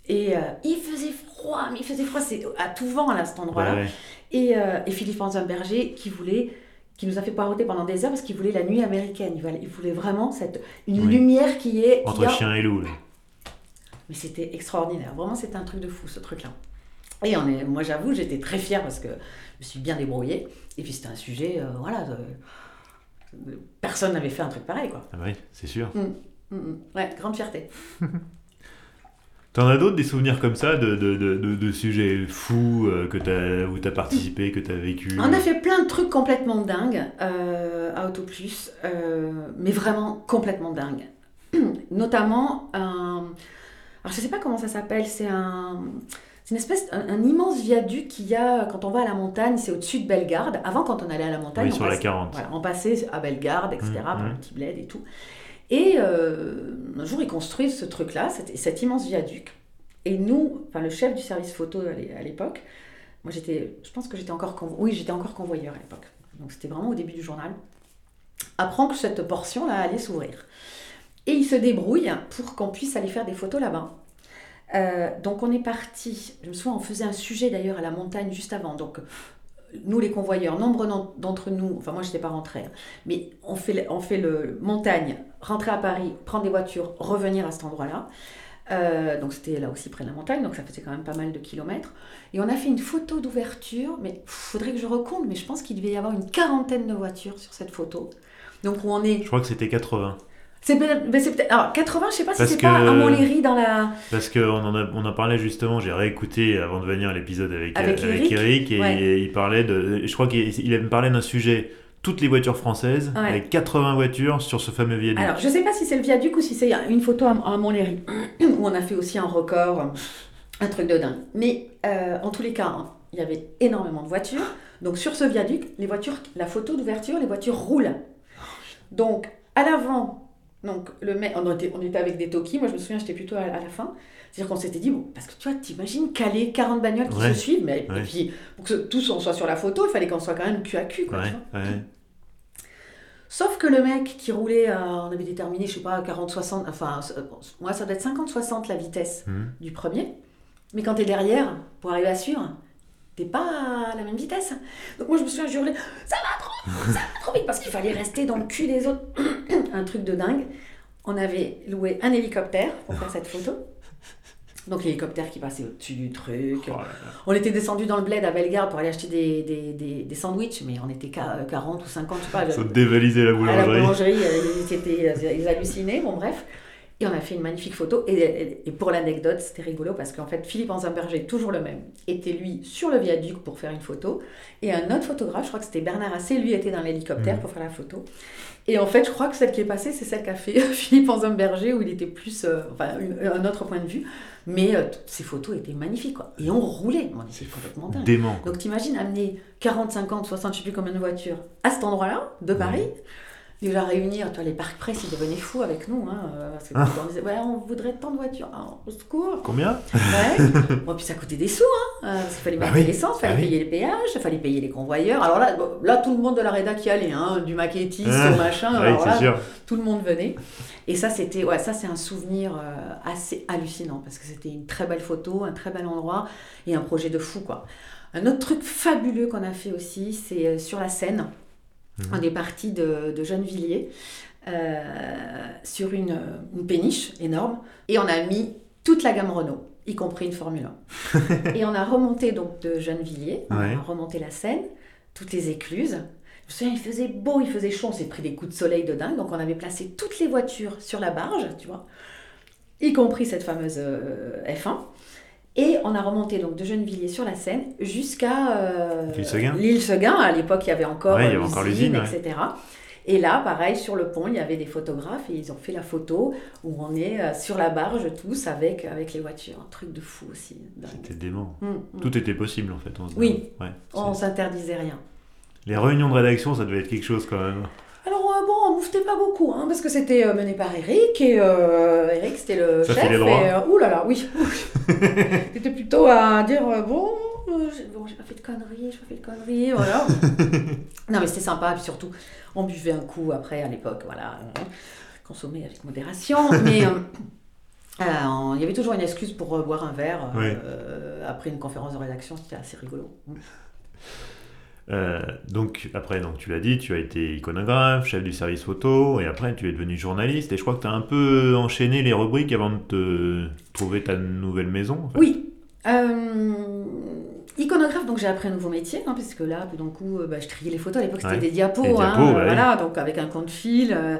Et euh, il faisait froid, mais il faisait froid, c'est à tout vent là, cet endroit-là. Ouais, ouais. Et, euh, et Philippe Berger qui voulait, qui nous a fait poireauter pendant des heures parce qu'il voulait la nuit américaine. Il voulait, il voulait vraiment cette, une Oui. lumière qui est. qui Entre a- chien et loup. là. Mais c'était extraordinaire. Vraiment, c'était un truc de fou, ce truc-là. Et on est, moi, j'avoue, j'étais très fière parce que je me suis bien débrouillée. Et puis, c'était un sujet, euh, voilà. de- Personne n'avait fait un truc pareil, quoi. Ah oui, c'est sûr. Mm, mm. Ouais, grande fierté. [LAUGHS] T'en as d'autres des souvenirs comme ça de, de, de, de- de sujets fous euh, que t'as, où t'as participé, que t'as vécu On a fait plein de trucs complètement dingues euh, à Autoplus, euh, mais vraiment complètement dingues. [CLEARS THROAT] Notamment un. Alors, je sais pas comment ça s'appelle, c'est un. C'est une espèce, un, un immense viaduc qu'il y a quand on va à la montagne, c'est au-dessus de Bellegarde. Avant, quand on allait à la montagne, Oui, on sur la passait- 40. Voilà, on passait à Bellegarde, etc., Mhm, par mhm. le petit bled et tout. Et euh, un jour, ils construisent ce truc-là, cet, immense viaduc. Et nous, enfin, le chef du service photo à l'é- à l'époque, moi j'étais, je pense que j'étais encore convoyeur à l'époque. Donc c'était vraiment au début du journal. Apprend que cette portion-là allait s'ouvrir. Et il se débrouille pour qu'on puisse aller faire des photos là-bas. Euh, donc on est parti, je me souviens, on faisait un sujet d'ailleurs à la montagne juste avant. Donc nous les convoyeurs, nombre d'en- d'entre nous, enfin moi je n'étais pas rentrée, hein, mais on fait, le- montagne, rentrer à Paris, prendre des voitures, revenir à cet endroit-là. Euh, donc c'était là aussi près de la montagne, donc ça faisait quand même pas mal de kilomètres. Et on a fait une photo d'ouverture, mais faudrait que je recompte, mais je pense qu'il devait y avoir une quarantaine de voitures sur cette photo. Donc où on est... Je crois que c'était 80. C'est peut-être... Alors 80, je sais pas si c'est que- pas à Montlhéry dans la... Parce qu'on en, a- on en parlait justement, j'ai réécouté avant de venir l'épisode avec, Avec euh, Eric. Eric, et Ouais. il parlait de. Je crois qu'il il me parlait d'un sujet, toutes les voitures françaises, Ouais. avec 80 voitures sur ce fameux viaduc. Alors, je sais pas si c'est le viaduc ou si c'est une photo à, à Montlhéry, [CLEARS THROAT] où on a fait aussi un record, un truc de dingue. Mais euh, en tous les cas, hein, il y avait énormément de voitures. Donc, sur ce viaduc, les voitures, la photo d'ouverture, les voitures roulent. Donc, à l'avant, donc le mec, on était, on était avec des Toki, moi je me souviens, j'étais plutôt à, à la fin. C'est-à-dire qu'on s'était dit, bon, parce que tu vois, t'imagines caler 40 bagnoles qui Ouais. se suivent, mais Ouais. et puis pour que tous on soit sur la photo, il fallait qu'on soit quand même cul à cul. Quoi, tu vois. Sauf que le mec qui roulait, à- on avait déterminé, je sais pas, 40-60, enfin, euh, moi ça doit être 50-60 la vitesse Mhm. du premier. Mais quand t'es derrière, pour arriver à suivre, t'es pas à la même vitesse. Donc moi je me souviens, je hurlais, ça va trop, ça va trop vite, parce qu'il fallait rester dans le cul des autres. [COUGHS] Un truc de dingue. On avait loué un hélicoptère pour faire cette photo. Donc l'hélicoptère qui passait au-dessus du truc. Oh là là. On était descendu dans le bled à Bellegarde pour aller acheter des, des, des, des sandwichs, mais on était qu'à 40 ou 50, je sais pas. Ça dévalisait la À la boulangerie. boulangerie, euh, ils, étaient, euh, ils hallucinaient, bon bref. Et on a fait une magnifique photo. Et, pour l'anecdote, c'était rigolo parce qu'en fait, Philippe Anzamberger, toujours le même, était lui sur le viaduc pour faire une photo. Et un autre photographe, je crois que c'était Bernard Assé, lui était dans l'hélicoptère Mhm. pour faire la photo. Et en fait, je crois que celle qui est passée, c'est celle qu'a fait [LAUGHS] Philippe Anzamberger, où il était plus, euh, enfin, une- un autre point de vue. Mais euh, ces photos étaient magnifiques, quoi. Et on roulait. On était complètement dingue. Dément. Donc t'imagines amener 40, 50, 60, je sais plus combien de voitures à cet endroit-là, de Paris. Déjà réunir, toi, les parcs presse, ils devenaient fous avec nous. Hein, euh, parce que Ah. on disait, ouais, on voudrait tant de voitures. Ah, au secours. Combien Ouais. [LAUGHS] bon, puis ça coûtait des sous, hein, euh, parce qu'il fallait Bah mettre oui. l'essence, il fallait Bah oui. payer les péages, il fallait payer les convoyeurs. Alors là, bon, là, tout le monde de la rédac y allait, hein, du maquettiste Ah. au machin. Oui, alors là, sûr. tout le monde venait. Et ça, c'était, ouais, ça, c'est un souvenir euh, assez hallucinant parce que c'était une très belle photo, un très bel endroit et un projet de fou, quoi. Un autre truc fabuleux qu'on a fait aussi, c'est sur la Seine. Mhm. On est parti de, de Gennevilliers euh, sur une, une péniche énorme et on a mis toute la gamme Renault, y compris une Formule 1. [LAUGHS] et on a remonté donc de Gennevilliers, on a remonté la Seine, toutes les écluses. Je me souviens, il faisait beau, il faisait chaud, on s'est pris des coups de soleil de dingue, donc on avait placé toutes les voitures sur la barge, tu vois, y compris cette fameuse euh, F1. Et on a remonté donc de Gennevilliers sur la Seine jusqu'à euh, L'île Seguin. À l'époque, il y avait encore Ouais, euh, l'usine, ouais. etc. Et là, pareil, sur le pont, il y avait des photographes et ils ont fait la photo où on est euh, sur la barge tous avec, avec les voitures. Un truc de fou aussi. C'était dément. Mm, mm. Tout était possible en fait. on Oui. Ouais, On s'interdisait rien. Les réunions de rédaction, ça devait être quelque chose quand même. Alors euh, bon, on mouftait pas beaucoup, hein, parce que c'était euh, mené par Eric, et euh, Eric c'était le Ça chef. fait les et, ouh là là, oui. [LAUGHS] c'était plutôt à dire, bon, j'ai bon, j'ai pas fait de conneries, j'ai pas fait de conneries, voilà. [LAUGHS] non mais c'était sympa, et puis surtout, on buvait un coup après à l'époque, voilà. On consommait avec modération, [LAUGHS] mais... il y avait toujours une excuse pour boire un verre Oui. après une conférence de rédaction, c'était assez rigolo. Euh, donc après, donc, tu l'as dit, tu as été iconographe, chef du service photo, et après tu es devenu journaliste, et je crois que tu as un peu enchaîné les rubriques avant de te trouver ta nouvelle maison. Oui. Euh, iconographe, donc j'ai appris un nouveau métier, hein, parce que là, tout d'un coup, euh, bah, je triais les photos. À l'époque, c'était Ouais. des diapos. Les hein, diapos, euh, voilà, donc avec un compte fil, euh,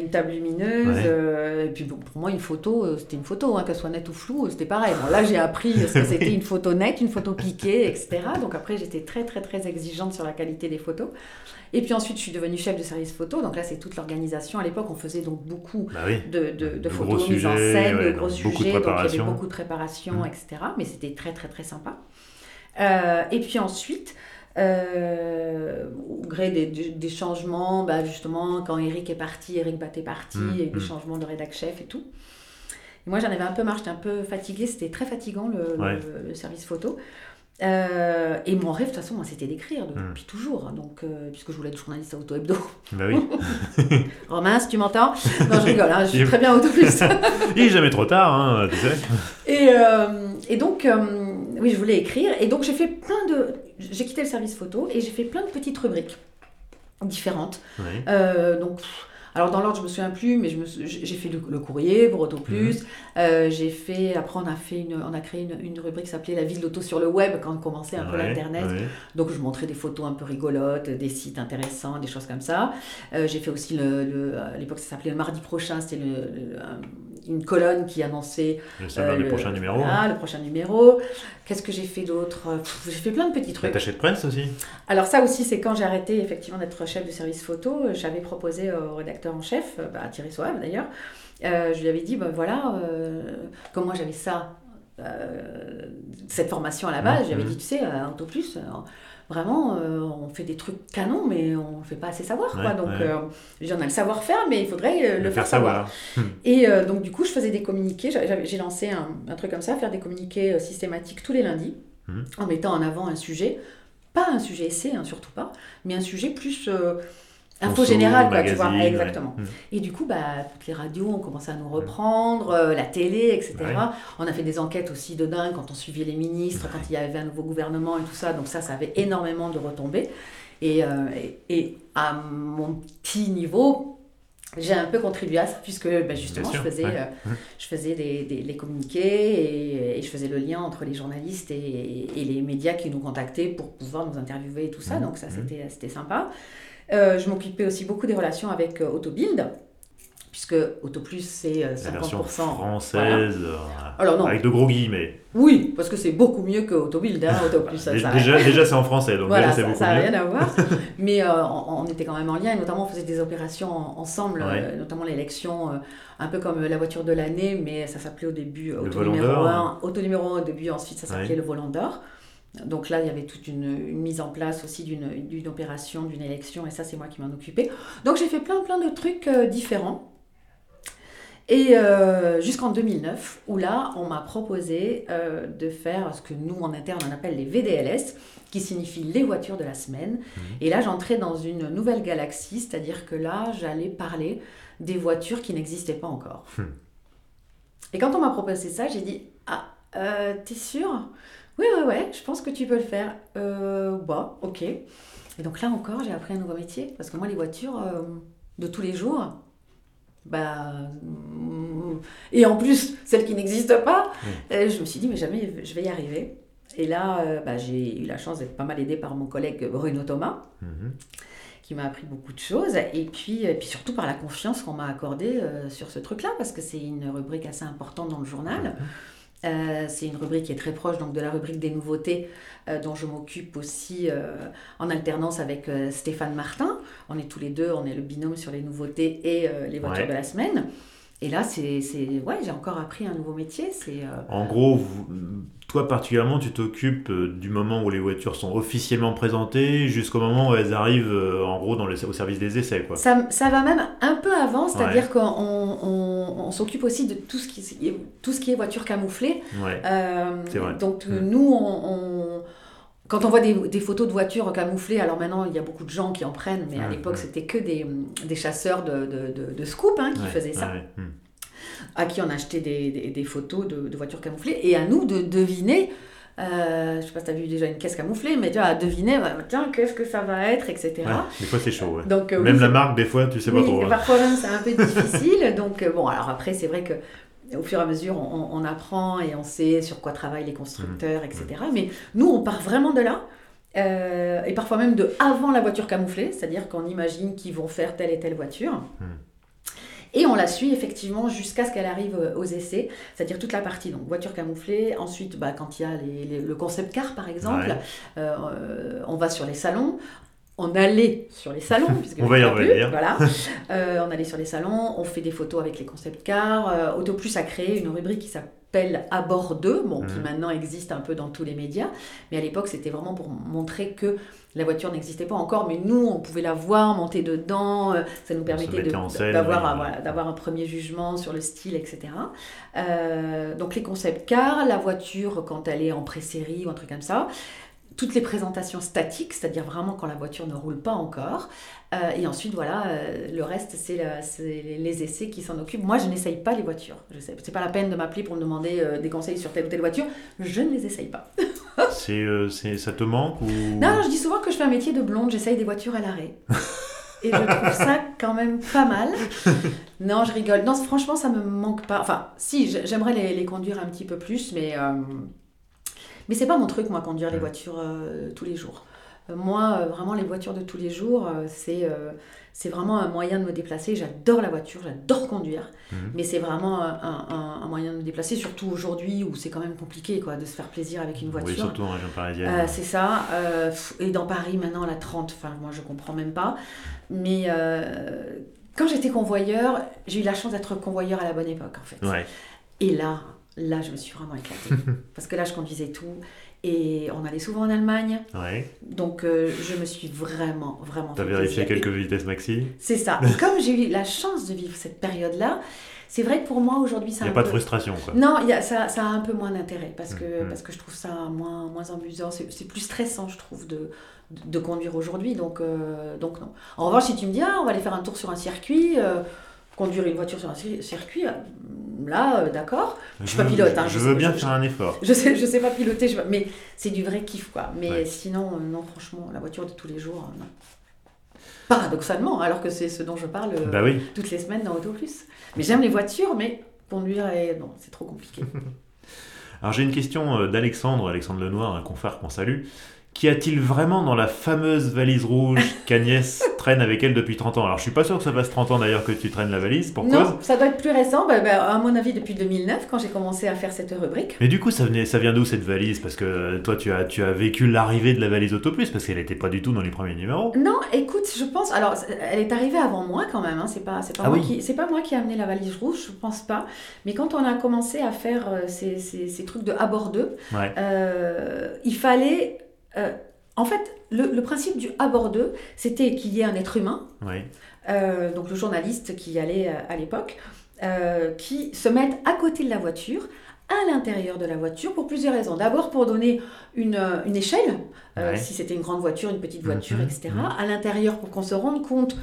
une table lumineuse. Ouais. euh, et puis bon, pour moi, une photo, euh, c'était une photo, hein, qu'elle soit nette ou floue, c'était pareil. Bon, là, j'ai appris ce que [LAUGHS] c'était une photo nette, une photo piquée, etc. Donc après, j'étais très, très, très exigeante sur la qualité des photos. Et puis ensuite, je suis devenue chef de service photo. Donc là, c'est toute l'organisation. À l'époque, on faisait donc beaucoup Bah oui. de, de, de photos mises en scène, de gros donc beaucoup de sujets, donc il y avait beaucoup de préparation, Mm. etc. Mais c'était très très très sympa. Euh, et puis ensuite, euh, au gré des, changements, bah, justement, quand Eric est parti, Eric Bat est parti, Mm, il y a eu des mm. changements de rédac chef et tout. Et moi, j'en avais un peu marre, j'étais un peu fatiguée, c'était très fatigant le, le- Ouais. le service photo. Euh, et mon rêve, de toute façon, moi, c'était d'écrire Mm. depuis toujours, hein, donc, euh, puisque je voulais être journaliste à Auto Hebdo. Bah oui. [LAUGHS] Romain, si tu m'entends Non, je rigole, hein, je suis très bien Auto Plus. [LAUGHS] Il est jamais trop tard, hein, tu sais. Et, euh, et donc, oui, je voulais écrire. Et donc, j'ai fait plein de. J'ai quitté le service photo et j'ai fait plein de petites rubriques différentes. Oui. Euh, donc, pff, alors dans l'ordre, je me souviens plus, mais j'ai fait le, le courrier pour Auto Plus. Euh, j'ai fait. Après, on a fait une, on a créé une, une rubrique qui s'appelait La ville d'auto sur le web quand on commençait un peu l'internet. ouais. Donc je montrais des photos un peu rigolotes, des sites intéressants, des choses comme ça. Euh, j'ai fait aussi le, le- à l'époque ça s'appelait le mardi prochain, c'était une colonne qui annonçait euh, le- prochains numéros. voilà, le prochain numéro. Qu'est-ce que j'ai fait d'autre? J'ai fait plein de petits trucs. Attaché de presse aussi? Alors ça aussi, c'est quand j'ai arrêté effectivement d'être chef de service photo, j'avais proposé au rédacteur en chef, euh, bah, Thierry Soave d'ailleurs, euh, je lui avais dit, bah, voilà, euh, comme moi j'avais ça, cette formation à la base, Mhm. j'avais dit, tu sais, à Auto Plus, vraiment, on fait des trucs canons, mais on ne fait pas assez savoir. quoi. Donc, ouais. on a le savoir-faire, mais il faudrait le, faire savoir. Et euh, donc, du coup, je faisais des communiqués. J'ai lancé un, un truc comme ça, faire des communiqués systématiques tous les lundis, en mettant en avant un sujet. Pas un sujet essai, hein, surtout pas, mais un sujet plus euh, info générale, quoi, tu vois. ouais. Exactement. Mm. Et du coup, bah, toutes les radios ont commencé à nous reprendre, euh, la télé, etc. Ouais. On a fait des enquêtes aussi de dingue quand on suivait les ministres, quand il y avait un nouveau gouvernement et tout ça. Donc ça, ça avait énormément de retombées. Et, euh, et, et à mon petit niveau, j'ai un peu contribué à ça, puisque bah, justement, je faisais, euh, je faisais des, des- les communiqués et, et je faisais le lien entre les journalistes et, et les médias qui nous contactaient pour pouvoir nous interviewer et tout ça. Mhm. Donc ça, c'était c'était sympa. Euh, je m'occupais aussi beaucoup des relations avec euh, Autobuild, puisque Autoplus, c'est euh, 50%. La version voilà. française, euh, Alors non, avec de gros guillemets. oui, parce que c'est beaucoup mieux que Autobuild, hein, Autoplus. ça, [LAUGHS] Dé- ça- déjà, c'est en français, donc voilà, déjà c'est ça beaucoup n'a mieux. rien à voir. [LAUGHS] Mais euh, on, on était quand même en lien, et notamment on faisait des opérations en- ensemble, Ouais. euh, notamment l'élection, euh, un peu comme la voiture de l'année, mais ça s'appelait au début euh, Le auto numéro d'or. 1, auto numéro 1 au début, ensuite ça s'appelait Ouais. le volant d'or. Donc là, il y avait toute une, une mise en place aussi d'une opération, d'une élection, et ça, c'est moi qui m'en occupais. Donc j'ai fait plein, plein de trucs euh, différents. Et euh, jusqu'en 2009, où là, on m'a proposé euh, de faire ce que nous, en interne, on appelle les VDLS, qui signifie les voitures de la semaine. Et là, j'entrais dans une nouvelle galaxie, c'est-à-dire que là, j'allais parler des voitures qui n'existaient pas encore. Hmm. Et quand on m'a proposé ça, j'ai dit Ah, t'es sûr? Oui, ouais, ouais, je pense que tu peux le faire. Euh, bah, ok. Et donc là encore, j'ai appris un nouveau métier, parce que moi, les voitures euh, de tous les jours, bah. mm, Et en plus, celles qui n'existent pas, euh, je me suis dit, mais jamais je vais y arriver. Et là, euh, bah, j'ai eu la chance d'être pas mal aidée par mon collègue Bruno Thomas, Mhm. qui m'a appris beaucoup de choses, et puis, et puis surtout par la confiance qu'on m'a accordée euh, sur ce truc-là, parce que c'est une rubrique assez importante dans le journal. Euh, c'est une rubrique qui est très proche donc, de la rubrique des nouveautés, euh, dont je m'occupe aussi euh, en alternance avec Stéphane Martin. On est tous les deux, on est le binôme sur les nouveautés et les voitures Ouais. de la semaine. Et là, c'est, c'est- ouais, j'ai encore appris un nouveau métier. C'est, En gros, vous- toi particulièrement, tu t'occupes euh, du moment où les voitures sont officiellement présentées jusqu'au moment où elles arrivent euh, en gros dans le, au service des essais. Quoi. Ça, ça va même un peu avant, c'est-à-dire Ouais. qu'on on, on s'occupe aussi de tout ce qui, est- tout ce qui est voiture camouflée. Ouais. Euh, C'est vrai. Donc euh, Mm. nous, on, on- quand on voit des, des photos de voitures camouflées, alors maintenant il y a beaucoup de gens qui en prennent, mais à l'époque c'était que des, des chasseurs de, de, de, de scoop hein, qui Ouais, faisaient ça. À qui on a acheté des, des- des photos de, de voitures camouflées, et à nous de deviner. Euh, je sais pas si tu as vu déjà une caisse camouflée, mais tu vois, à deviner, bah, tiens, qu'est-ce que ça va être, etc. Ouais, des fois c'est chaud. ouais. Donc, euh, Même oui, la marque, des fois, tu sais pas trop. parfois même c'est un peu difficile. [LAUGHS] donc euh, bon, alors après c'est vrai que au fur et à mesure on, on apprend et on sait sur quoi travaillent les constructeurs, etc. Mais nous on part vraiment de là. euh, et parfois même de avant la voiture camouflée, c'est-à-dire qu'on imagine qu'ils vont faire telle et telle voiture. Hmm. Et on la suit effectivement jusqu'à ce qu'elle arrive euh, aux essais, c'est-à-dire toute la partie donc voiture camouflée. Ensuite, bah, quand il y a les- les- le concept car par exemple, Ouais. euh, on va sur les salons. On allait sur les salons, [LAUGHS] puisque On va y revenir. [LAUGHS] Voilà. Euh, on allait sur les salons, on fait des photos avec les concept cars. Euh, Autoplus a créé une rubrique qui s'appelle À bord 2, bon, qui Mhm. maintenant existe un peu dans tous les médias. Mais à l'époque, c'était vraiment pour montrer que la voiture n'existait pas encore, mais nous, on pouvait la voir, monter dedans. euh, Ça nous permettait d'avoir oui. un, voilà, d'avoir un premier jugement sur le style, etc. Euh, donc les concept cars, la voiture quand elle est en pré-série ou un truc comme ça toutes les présentations statiques, c'est-à-dire vraiment quand la voiture ne roule pas encore. Euh, et ensuite, voilà, euh, le reste, c'est les essais qui s'en occupent. Moi, je n'essaye pas les voitures. Je sais, c'est pas la peine de m'appeler pour me demander euh, des conseils sur telle ou telle voiture. Je ne les essaye pas. [LAUGHS] C'est, ça te manque ou? Non, non, je dis souvent que je fais un métier de blonde, j'essaye des voitures à l'arrêt. [LAUGHS] Et je trouve ça quand même pas mal. Non, je rigole. Non, franchement, ça me manque pas. Enfin, si, j'aimerais les, les conduire un petit peu plus, mais, mais c'est pas mon truc, moi, conduire les voitures euh, tous les jours. Euh, moi, euh, vraiment, les voitures de tous les jours, c'est c'est vraiment un moyen de me déplacer. J'adore la voiture, j'adore conduire, Mhm. mais c'est vraiment un, un- un moyen de me déplacer, surtout aujourd'hui où c'est quand même compliqué quoi, de se faire plaisir avec une voiture. Oui, surtout en région parisienne. Euh, c'est ça. euh, et dans Paris, maintenant, la 30, enfin, moi, je comprends même pas. Mais euh, quand j'étais convoyeur, j'ai eu la chance d'être convoyeur à la bonne époque, en fait. ouais. Et là, là, je me suis vraiment éclatée. [LAUGHS] Parce que là, je conduisais tout. Et on allait souvent en Allemagne. ouais. Donc, euh, je me suis vraiment, vraiment T'as vérifié quelques vitesses maxi? C'est ça. Et [LAUGHS] comme j'ai eu la chance de vivre cette période-là, c'est vrai que pour moi, aujourd'hui, Il c'est n'y a pas de frustration, quoi. Non, il y a, ça, ça a un peu moins d'intérêt parce que, Mhm. parce que je trouve ça moins, moins amusant. C'est plus stressant, je trouve, de, de, de conduire aujourd'hui. Donc, euh, donc non. En revanche, si tu me dis, ah, on va aller faire un tour sur un circuit, euh, conduire une voiture sur un cir- circuit, là, euh, d'accord. Je suis pas pilote, hein, je je veux sais- bien je- faire un effort. Je sais, je sais pas piloter, je- mais c'est du vrai kiff, quoi. Mais Ouais. sinon, euh, non, franchement, la voiture de tous les jours, euh, non. Paradoxalement, alors que c'est ce dont je parle Bah oui. toutes les semaines dans Autoplus. Mais j'aime les voitures, mais conduire, et... non, c'est trop compliqué. [LAUGHS] Alors j'ai une question d'Alexandre, Alexandre Lenoir, un confrère qu'on salue. Qu'y a-t-il vraiment dans la fameuse valise rouge qu'Agnès [LAUGHS] traîne avec elle depuis 30 ans? Alors je suis pas sûr que ça fasse 30 ans d'ailleurs que tu traînes la valise, pour cause. Non, ça doit être plus récent, bah, bah, à mon avis depuis 2009, quand j'ai commencé à faire cette rubrique. Mais du coup, ça, venait, ça vient d'où cette valise? Parce que euh, toi, tu as, tu as vécu l'arrivée de la valise Autoplus, parce qu'elle n'était pas du tout dans les premiers numéros. Non, écoute, je pense. Alors, elle est arrivée avant moi quand même. Hein, c'est pas, c'est pas Ah moi oui. qui, c'est pas moi qui ai amené la valise rouge, je pense pas. Mais quand on a commencé à faire euh, ces, ces, ces trucs de abordeux, Ouais. euh, il fallait. Euh, en fait, le, le principe du abordeux, c'était qu'il y ait un être humain, euh, donc le journaliste qui y allait euh, à l'époque, euh, qui se mette à côté de la voiture, à l'intérieur de la voiture, pour plusieurs raisons. D'abord pour donner une, une échelle, euh, Ouais. si c'était une grande voiture, une petite voiture, Mhm, etc. mhm. À l'intérieur pour qu'on se rende compte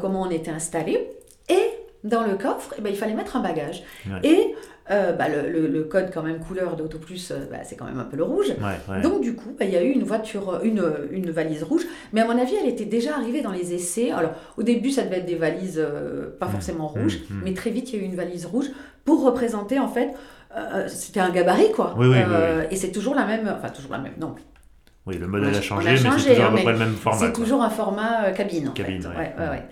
comment on était installé. Et dans le coffre, eh ben, il fallait mettre un bagage. Ouais. Et euh, bah, le, le- le code quand même couleur d'Autoplus, euh, bah, c'est quand même un peu le rouge. Ouais, ouais. Donc du coup, bah, il y a eu une voiture, une, une valise rouge, mais à mon avis, elle était déjà arrivée dans les essais. Alors au début, ça devait être des valises euh, pas Mm. forcément rouges, Mm, mm. mais très vite, il y a eu une valise rouge pour représenter en fait, euh, c'était un gabarit quoi. Oui, oui, oui, Euh, Et c'est toujours la même, enfin toujours la même, non, Oui, le modèle a- a changé, mais c'est toujours à hein, peu mais près le même format. c'est toujours un format euh, cabine en Cabine, fait. ouais.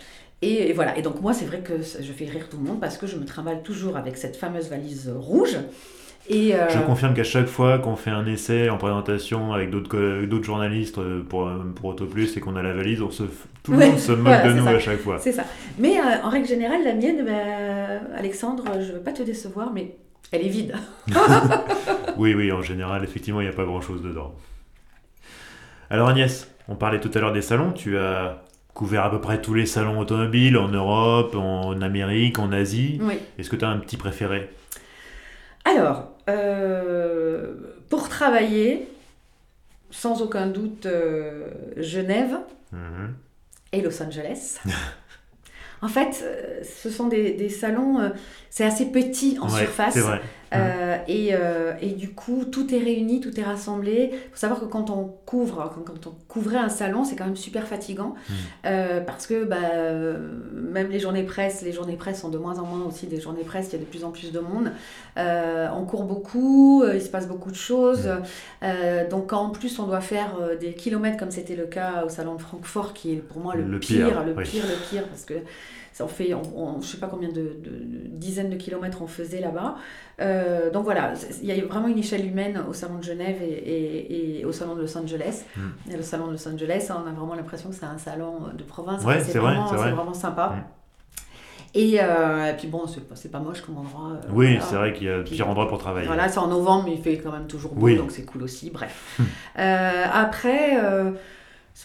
Et, et voilà, et donc moi c'est vrai que je fais rire tout le monde parce que je me trimballe toujours avec cette fameuse valise rouge. Et, euh, Je confirme qu'à chaque fois qu'on fait un essai en présentation avec d'autres journalistes euh, pour, pour Autoplus et qu'on a la valise, on se, f- tout le Ouais, monde se moque [LAUGHS] voilà, de nous ça. à chaque fois. C'est ça. Mais euh, en règle générale, la mienne, bah, Alexandre, je veux pas te décevoir, mais elle est vide. [LAUGHS] [LAUGHS] Oui, oui, en général, effectivement, il n'y a pas grand-chose dedans. Alors Agnès, on parlait tout à l'heure des salons, tu as couvert à peu près tous les salons automobiles en Europe, en Amérique, en Asie. Oui. Est-ce que tu as un petit préféré? Alors, euh, pour travailler, sans aucun doute, euh, Genève Mhm. et Los Angeles. [LAUGHS] En fait, euh, ce sont des, des salons, euh, c'est assez petit en Ouais, surface. C'est vrai. Euh, et, euh, et du coup, tout est réuni, tout est rassemblé. Il faut savoir que quand on couvre, quand, quand on couvrait un salon, c'est quand même super fatigant. Mm. Euh, parce que bah, même les journées presse, les journées presse sont de moins en moins aussi des journées presse, il y a de plus en plus de monde. On court beaucoup, il se passe beaucoup de choses. Mm. Euh, donc quand en plus on doit faire des kilomètres comme c'était le cas au salon de Francfort, qui est pour moi le, Le pire, pire, le oui. pire, le pire, parce que ça en fait, on, on- je sais pas combien de, de- de dizaines de kilomètres on faisait là-bas. Euh, donc voilà, il y a vraiment une échelle humaine au salon de Genève et, et- et au salon de Los Angeles. Mm. Et le salon de Los Angeles, on a vraiment l'impression que c'est un salon de province. Ouais, c'est vrai, vraiment, c'est vrai. vraiment sympa. Mm. Et, euh, et puis bon, c'est pas, pas moche comme endroit. euh, Oui, voilà. c'est vrai qu'il y a pire endroit pour travailler. Voilà, c'est en novembre, mais il fait quand même toujours beau, Oui. donc c'est cool aussi. Bref. Euh, après,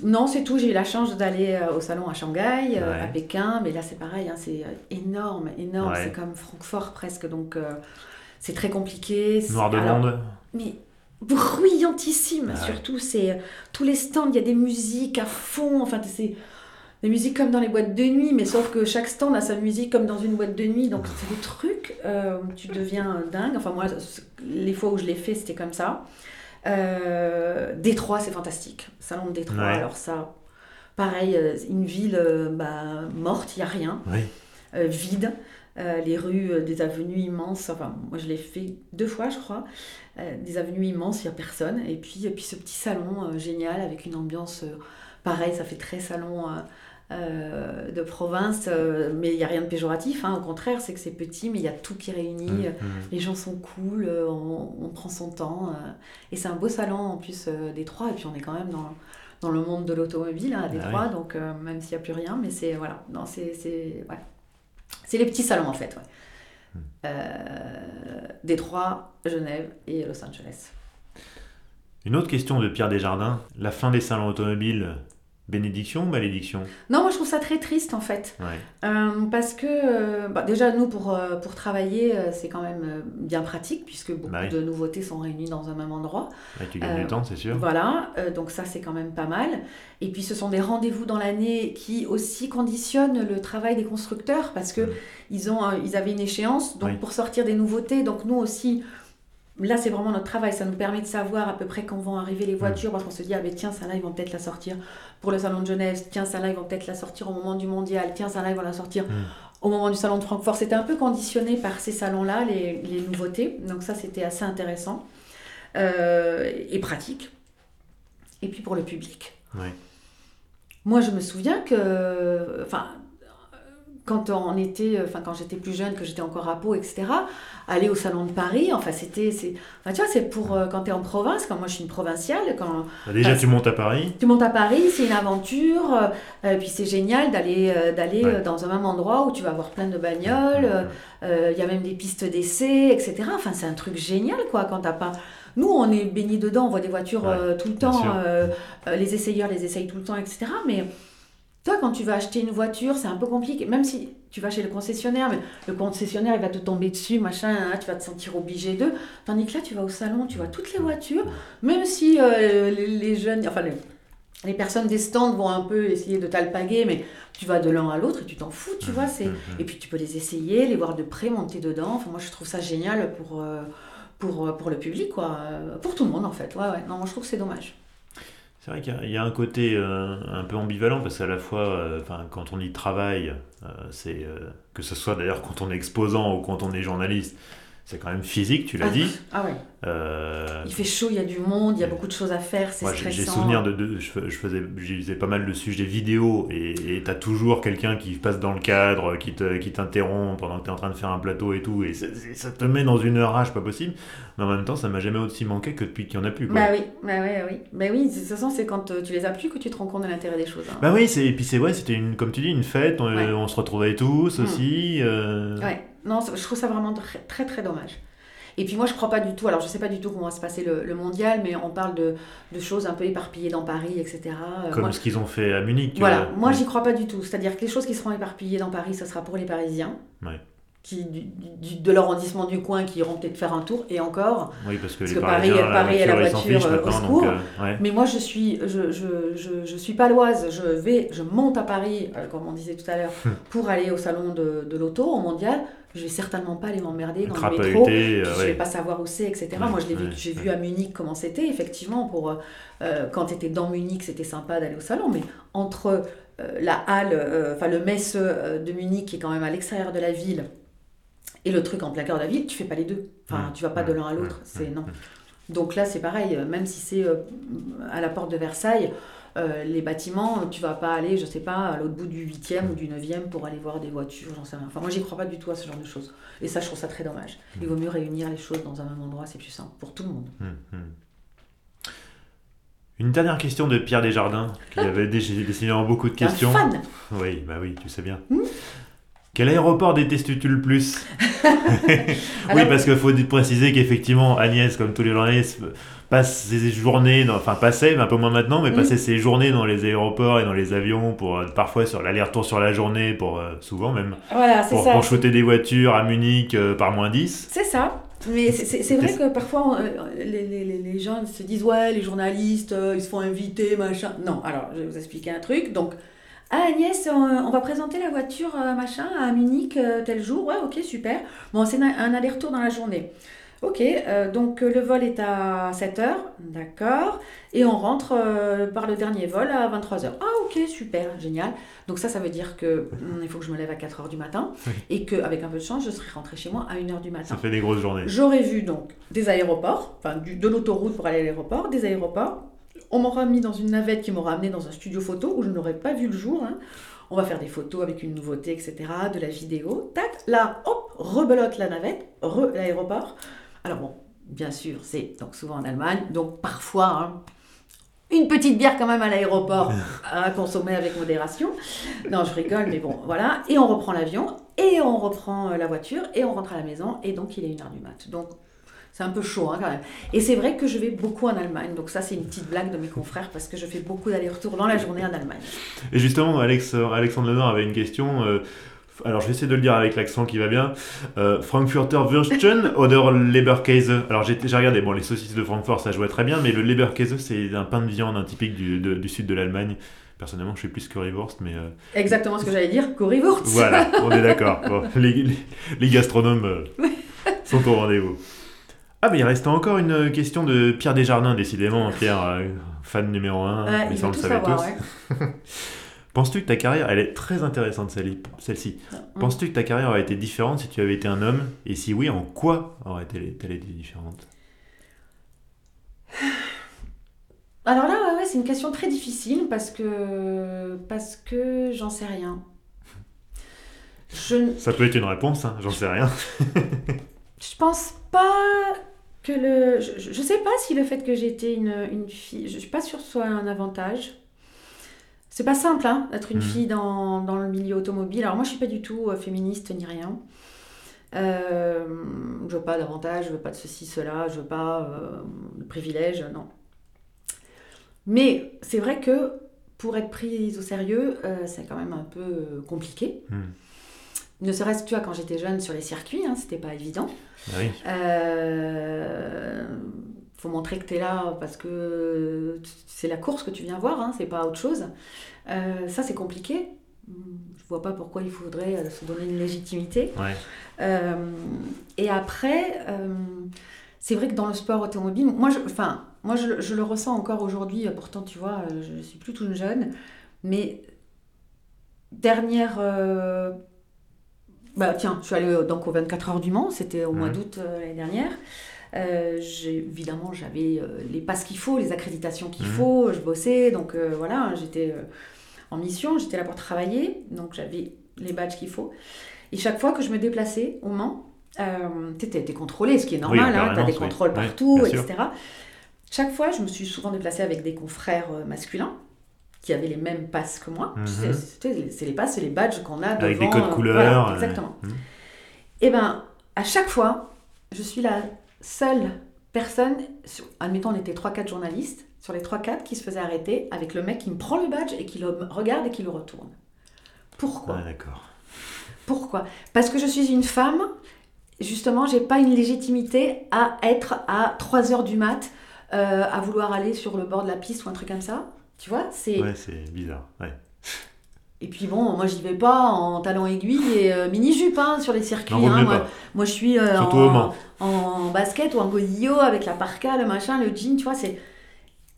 non, c'est tout. J'ai eu la chance d'aller euh, au salon à Shanghai, euh, Ouais. à Pékin, mais là c'est pareil, hein, c'est euh, énorme, énorme. Ouais. C'est comme Francfort presque, donc euh, c'est très compliqué. C'est- Noir de alors, monde. mais bruyantissime Ouais. surtout c'est tous les stands il y a des musiques à fond enfin c'est des musiques comme dans les boîtes de nuit mais sauf que chaque stand a sa musique comme dans une boîte de nuit donc c'est des trucs euh, tu deviens dingue enfin moi les fois où je l'ai fait c'était comme ça euh, Détroit c'est fantastique salon de Détroit Ouais. alors ça pareil euh, une ville euh, bah, morte il y a rien Oui. euh, vide, euh, les rues, des avenues immenses. Enfin, moi je l'ai fait deux fois, je crois. Des avenues immenses, il n'y a personne. Et puis, et puis ce petit salon génial avec une ambiance pareil, ça fait très salon. Euh, de province, euh, mais il n'y a rien de péjoratif, hein, au contraire, c'est que c'est petit, mais il y a tout qui réunit, Mm, euh, mm. les gens sont cool, on, on prend son temps, et c'est un beau salon en plus euh, Détroit, et puis on est quand même dans, dans le monde de l'automobile hein, à Ah Détroit, donc euh, même s'il n'y a plus rien, mais c'est voilà, non, c'est c'est ouais. C'est les petits salons en fait, ouais. Euh, Détroit, Genève et Los Angeles. Une autre question de Pierre Desjardins. La fin des salons automobiles, bénédiction ou malédiction? Non, moi je trouve ça très triste en fait. Ouais. Euh, parce que euh, bah, déjà nous pour, euh, pour travailler c'est quand même bien pratique puisque beaucoup Bah oui. de nouveautés sont réunies dans un même endroit. Ouais, tu gagnes du temps, c'est sûr. Voilà, donc ça c'est quand même pas mal. Et puis ce sont des rendez-vous dans l'année qui aussi conditionnent le travail des constructeurs parce que Mm. ils, ont, ils avaient une échéance donc Oui. pour sortir des nouveautés. Donc nous aussi, là c'est vraiment notre travail, ça nous permet de savoir à peu près quand vont arriver les voitures parce qu'on se dit ah mais tiens ça là ils vont peut-être la sortir pour le salon de Genève, tiens ça là ils vont peut-être la sortir au moment du mondial, tiens ça là ils vont la sortir Mm. au moment du salon de Francfort. C'était un peu conditionné par ces salons-là, les, les nouveautés. Donc ça, c'était assez intéressant euh, et pratique. Et puis pour le public. Moi, je me souviens que, enfin, quand on était, enfin, quand j'étais plus jeune, que j'étais encore à Pau, etc., aller au salon de Paris, enfin, c'était, c'est, enfin, tu vois, c'est pour euh, quand tu es en province, quand moi je suis une provinciale, quand Bah, déjà, tu montes à Paris? tu montes à Paris, c'est une aventure, euh, euh, puis c'est génial d'aller euh, d'aller Ouais. euh, dans un même endroit où tu vas avoir plein de bagnoles, euh, euh, il y a même des pistes d'essai, etc. Enfin, c'est un truc génial, quoi, quand t'as pas... Nous, on est baignés dedans, on voit des voitures Ouais, euh, tout le temps, euh, euh, les essayeurs les essayent tout le temps, etc. Mais toi, quand tu vas acheter une voiture, c'est un peu compliqué, même si tu vas chez le concessionnaire, mais le concessionnaire, il va te tomber dessus, machin, hein, tu vas te sentir obligé d'eux. Tandis que là, tu vas au salon, tu vois toutes les voitures, même si euh, les, les jeunes, enfin les, les personnes des stands vont un peu essayer de t'alpaguer, mais tu vas de l'un à l'autre et tu t'en fous, tu vois. c'est Mhm. Et puis tu peux les essayer, les voir de près, monter dedans. Enfin, moi, je trouve ça génial pour, euh, pour, euh, pour le public, quoi. Pour tout le monde, en fait. Ouais, ouais. Non, moi, je trouve que c'est dommage. C'est vrai qu'il y a- un côté euh, un peu ambivalent parce qu'à la fois, euh, quand on y travaille, euh, c'est que ce soit d'ailleurs quand on est exposant ou quand on est journaliste, c'est quand même physique, tu l'as Ah, dit. Ah ouais. Euh, Il fait chaud, il y a du monde, il y a beaucoup de choses à faire, c'est stressant. j'ai souvenir de, de- je, fais- je faisais, je faisais pas mal de sujets vidéo et tu as toujours quelqu'un qui passe dans le cadre, qui te, qui t'interrompt pendant que tu es en train de faire un plateau et tout, et ça, te met dans une rage pas possible. Mais en même temps, ça m'a jamais aussi manqué que depuis qu'il y en a plus. Quoi. Bah oui, bah oui, oui. Bah oui, de toute façon, c'est quand euh, tu les as plus que tu te rends compte de l'intérêt des choses. hein. Bah oui, c'est, et puis c'est ouais, c'était une, comme tu dis, une fête, on, Ouais. on se retrouvait tous Mm. aussi. euh, Ouais, non, je trouve ça vraiment très, très, très dommage. Et puis moi, je crois pas du tout, alors je sais pas du tout comment va se passer le, le mondial, mais on parle de, de choses un peu éparpillées dans Paris, etc. Euh, Comme moi- ce qu'ils ont fait à Munich. Voilà, vois. moi j'y crois pas du tout. C'est-à-dire que les choses qui seront éparpillées dans Paris, ça sera pour les Parisiens. Ouais. Qui, du, de l'arrondissement du coin qui iront peut-être faire un tour, et encore. Oui, parce que, parce les que Paris, Paris est la voiture, euh, au secours. euh, ouais. Mais moi, je suis, je, je, je, je suis paloise. Je vais, je monte à Paris, euh, comme on disait tout à l'heure, [LAUGHS] pour aller au salon de, de l'auto au mondial. Je vais certainement pas aller m'emmerder dans le métro. euh, Je ouais. vais pas savoir où c'est, etc. Ouais, Moi, je l'ai vu, j'ai vu à Munich comment c'était. Effectivement, pour euh, quand tu étais dans Munich, c'était sympa d'aller au salon, mais entre la halle, enfin le Messe de Munich qui est quand même à l'extérieur de la ville et le truc en plein cœur de la ville, tu fais pas les deux. Enfin, Mm, tu vas pas de mm, l'un à l'autre. mm, C'est mm, non. Donc là, c'est pareil. euh, Même si c'est euh, à la porte de Versailles. euh, les bâtiments, tu vas pas aller, je sais pas, à l'autre bout du 8e ou du 9e pour aller voir des voitures, j'en sais rien. Enfin, moi, j'y crois pas du tout à ce genre de choses. Et ça, je trouve ça très dommage. Il vaut mieux réunir les choses dans un même endroit, c'est plus simple pour tout le monde. Hum, hum. Une dernière question de Pierre Desjardins, qui avait dé- décidément beaucoup de T'es un questions. fan Oui, bah oui, tu sais bien. Quel aéroport détestes-tu le plus [LAUGHS] Oui, parce qu'il faut préciser qu'effectivement, Agnès, comme tous les journalistes, passe ses journées, dans- enfin passait, mais un peu moins maintenant, mais Hmm. passait ses journées dans les aéroports et dans les avions, pour euh, parfois sur l'aller-retour sur la journée, pour euh, souvent même, Voilà, pour, ça. pour shooter des voitures à Munich euh, par moins 10. C'est ça. Mais c'est- vrai que parfois, les, les, les- gens se disent Ouais, les journalistes, ils se font inviter, machin. Non, alors, je vais vous expliquer un truc. Donc, ah, Agnès, on, on va présenter la voiture, euh, machin, à Munich, euh, tel jour. Ouais, ok, super. Bon, c'est un, aller-retour dans la journée. Ok, euh, donc euh, le vol est à 7h, d'accord. Et on rentre euh, par le dernier vol à 23h. Ah, ok, super, génial. Donc, ça, ça veut dire que hum, il faut que je me lève à 4h du matin. Oui. Et qu'avec un peu de chance, je serai rentrée chez moi à 1h du matin. Ça fait des grosses journées. J'aurais vu donc des aéroports, enfin de l'autoroute pour aller à l'aéroport, des aéroports. On m'aura mis dans une navette qui m'aura amené dans un studio photo où je n'aurais pas vu le jour. hein. On va faire des photos avec une nouveauté, etc. De la vidéo. Tac, là, hop, rebelote la navette, re l'aéroport. Alors bon, bien sûr, c'est donc souvent en Allemagne, donc parfois hein, une petite bière quand même à l'aéroport [LAUGHS] à consommer avec modération. Non, je rigole, mais bon, voilà. Et on reprend l'avion, et on reprend euh, la voiture, et on rentre à la maison, et donc il est 1h du mat. Donc c'est un peu chaud hein, quand même. Et c'est vrai que je vais beaucoup en Allemagne, donc ça c'est une petite blague de mes confrères, parce que je fais beaucoup d'allers-retours dans la journée en Allemagne. Et justement, Alex, euh, Alexandre Lenore avait une question. euh, alors, je vais essayer de le dire avec l'accent qui va bien. Euh, Frankfurter Würstchen oder Leberkäse? Alors, j'ai j'ai regardé, bon, les saucisses de Francfort, ça jouait très bien, mais le Leberkäse, c'est un pain de viande un typique du, de- du sud de l'Allemagne. Personnellement, je suis plus currywurst, mais euh, Exactement ce que j'allais dire, currywurst. voilà, on est d'accord. Bon, les, les- les gastronomes [LAUGHS] sont au rendez-vous. Ah, mais il reste encore une question de Pierre Desjardins, décidément. Pierre, euh, fan numéro 1, Ouais, mais ça on le savait savoir, tous. ouais. [LAUGHS] Penses-tu que ta carrière, elle est très intéressante celle- celle-ci, Mm. penses-tu que ta carrière aurait été différente si tu avais été un homme? Et si oui, en quoi aurait-elle été différente? [SIGHS] Alors là, ouais, ouais, c'est une question très difficile parce que parce que j'en sais rien. Je, Ça peut être une réponse, hein, j'en sais rien. je pense pas que le. Je, je sais pas si le fait que j'ai été une, une fille. Je suis pas sûre que ce soit un avantage. C'est pas simple, hein, d'être une Mhm. fille dans, dans le milieu automobile. Alors moi, je suis pas du tout euh, féministe ni rien. Euh, je veux pas d'avantage, je veux pas de ceci, cela, je veux pas euh, de privilèges, non. Mais c'est vrai que pour être prise au sérieux, euh, c'est quand même un peu compliqué. Hmm. Ne serait-ce que tu vois, quand j'étais jeune sur les circuits, hein, c'était pas évident. Ah oui. Euh, faut montrer que tu es là parce que c'est la course que tu viens voir, hein, c'est pas autre chose. Euh, ça, c'est compliqué. Je vois pas pourquoi il faudrait euh, se donner une légitimité. Ouais. Euh, et après, c'est vrai que dans le sport automobile, moi, je, enfin, moi je, je le ressens encore aujourd'hui, pourtant, tu vois, je suis plus toute jeune, mais dernière. Bah, tiens, je suis allée euh, donc aux 24 heures du Mans, c'était au mois d'août euh, l'année dernière. Euh, évidemment, j'avais euh, les passes qu'il faut, les accréditations qu'il Mhm. faut, je bossais, donc voilà, j'étais en mission, j'étais là pour travailler, donc j'avais les badges qu'il faut. Et chaque fois que je me déplaçais au Mans, tu es contrôlé, ce qui est normal, hein, tu as des oui. contrôles partout, sûr. etc. Chaque fois, je me suis souvent déplacée avec des confrères masculins qui avaient les mêmes passes que moi. Mhm. Tu sais, C'est les passes, c'est les badges qu'on a Avec devant, des codes euh, couleurs. voilà, euh, exactement. hmm. Et ben, à chaque fois, je suis la seule personne, sur- admettons, on était 3-4 journalistes, sur les 3-4 qui se faisaient arrêter avec le mec qui me prend le badge et qui le regarde et qui le retourne. Pourquoi? Ah, d'accord. Pourquoi? Parce que je suis une femme, justement, j'ai pas une légitimité à être à 3 heures du mat, euh, à vouloir aller sur le bord de la piste ou un truc comme ça. Tu vois c'est... Ouais, c'est bizarre. Ouais. [LAUGHS] Et puis bon, moi j'y vais pas en talons aiguilles et euh, mini-jupe hein, sur les circuits. Non, vaut hein. moi, moi, je suis euh, en, en basket ou en godillot avec la parka, le machin, le jean, tu vois. c'est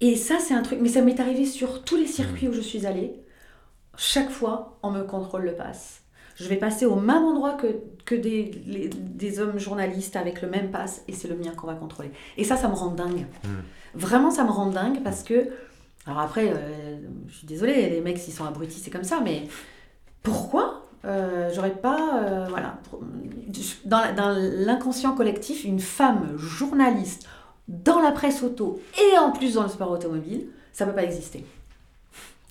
Et ça, c'est un truc. Mais ça m'est arrivé sur tous les circuits où je suis allée. Chaque fois, on me contrôle le pass. Je vais passer au même endroit que, que des, les- des hommes journalistes avec le même pass et c'est le mien qu'on va contrôler. Et ça, ça me rend dingue. Mm. Vraiment, ça me rend dingue parce que. Alors après, euh, je suis désolée, les mecs, s'ils sont abrutis, c'est comme ça, mais pourquoi euh, j'aurais pas. euh, voilà. Dans, l'inconscient collectif, une femme journaliste dans la presse auto et en plus dans le sport automobile, ça peut pas exister.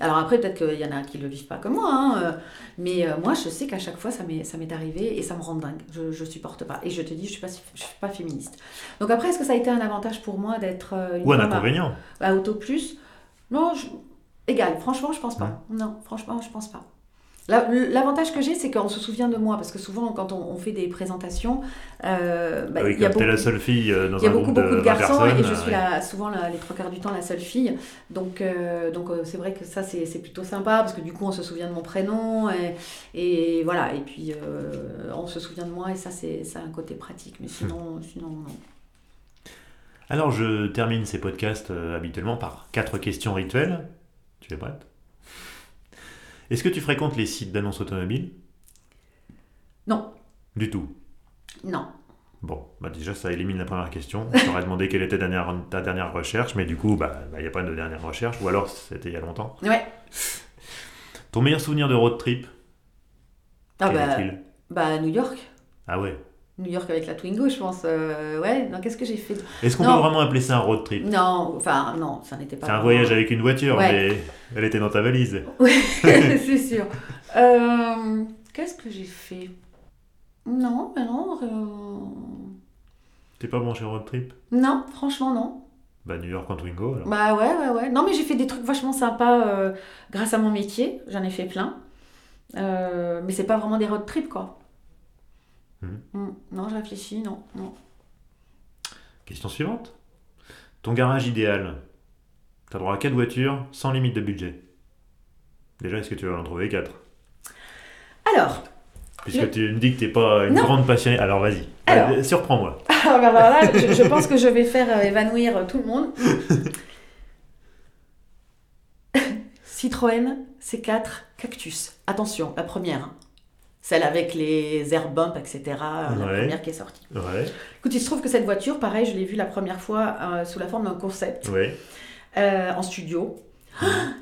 Alors après, peut-être qu'il y en a qui le vivent pas comme moi, hein, euh, mais moi, je sais qu'à chaque fois, ça m'est arrivé et ça me rend dingue. Je, je supporte pas. Et je te dis, je suis pas, je suis pas féministe. Donc après, est-ce que ça a été un avantage pour moi d'être Ou un à- inconvénient. à Auto Plus? Non, je- égal. Franchement, je pense pas. Non, franchement, je pense pas. La- L'avantage que j'ai, c'est qu'on se souvient de moi, parce que souvent, quand on, on fait des présentations, euh, bah, Ah oui, il y a beaucoup, la seule fille euh, dans il y a un beaucoup, groupe beaucoup de 20 garçons, personnes, et je euh, suis ouais. la, souvent la- les trois quarts du temps la seule fille. Donc, euh, donc euh, c'est vrai que ça, c'est plutôt sympa, parce que du coup, on se souvient de mon prénom, et, et voilà, et puis euh, on se souvient de moi, et ça, c'est c'est un côté pratique. Mais sinon, sinon non. Alors, je termine ces podcasts euh, habituellement par quatre questions rituelles. Tu es prête? Est-ce que tu fréquentes les sites d'annonces automobiles? Non, Du tout? non. Bon, bah déjà, ça élimine la première question. Je t'aurais demandé quelle était ta dernière, ta dernière recherche, mais du coup, bah, il n'y a pas de dernière recherche, ou alors c'était il y a longtemps. Ouais. Ton meilleur souvenir de road trip? Ah bah, bah, New York. Ah ouais. New York avec la Twingo, je pense. euh, ouais, non, qu'est-ce que j'ai fait Est-ce qu'on peut vraiment appeler ça un road trip? Non, enfin, non, ça n'était pas. C'est un vraiment- voyage avec une voiture, Ouais. mais elle était dans ta valise. Oui, [LAUGHS] [LAUGHS] c'est sûr. Euh, qu'est-ce que j'ai fait? Non, mais non. euh, T'es pas branché road trip? Non, franchement, non. Bah New York en Twingo alors. Bah ouais, ouais, ouais. Non, mais j'ai fait des trucs vachement sympas euh, grâce à mon métier. J'en ai fait plein. Mais c'est pas vraiment des road trips, quoi. Mhm. Mm, Non, je réfléchis, non, non. Question suivante. Ton garage idéal. T'as droit à 4 voitures sans limite de budget. Déjà, est-ce que tu vas en trouver 4 Alors, Puisque Le- tu me dis que t'es pas une Non. grande passionnée. Alors vas-y, Alors. Euh, surprends-moi. [LAUGHS] Alors, bah, voilà, je, je pense que je vais faire euh, évanouir euh, tout le monde. [LAUGHS] Citroën C4 Cactus. Attention, la première. Celle avec les air bumps, etc. euh, La Ouais. première qui est sortie. Ouais, Écoute, il se trouve que cette voiture, pareil, je l'ai vue la première fois euh, sous la forme d'un concept ouais. euh, en studio.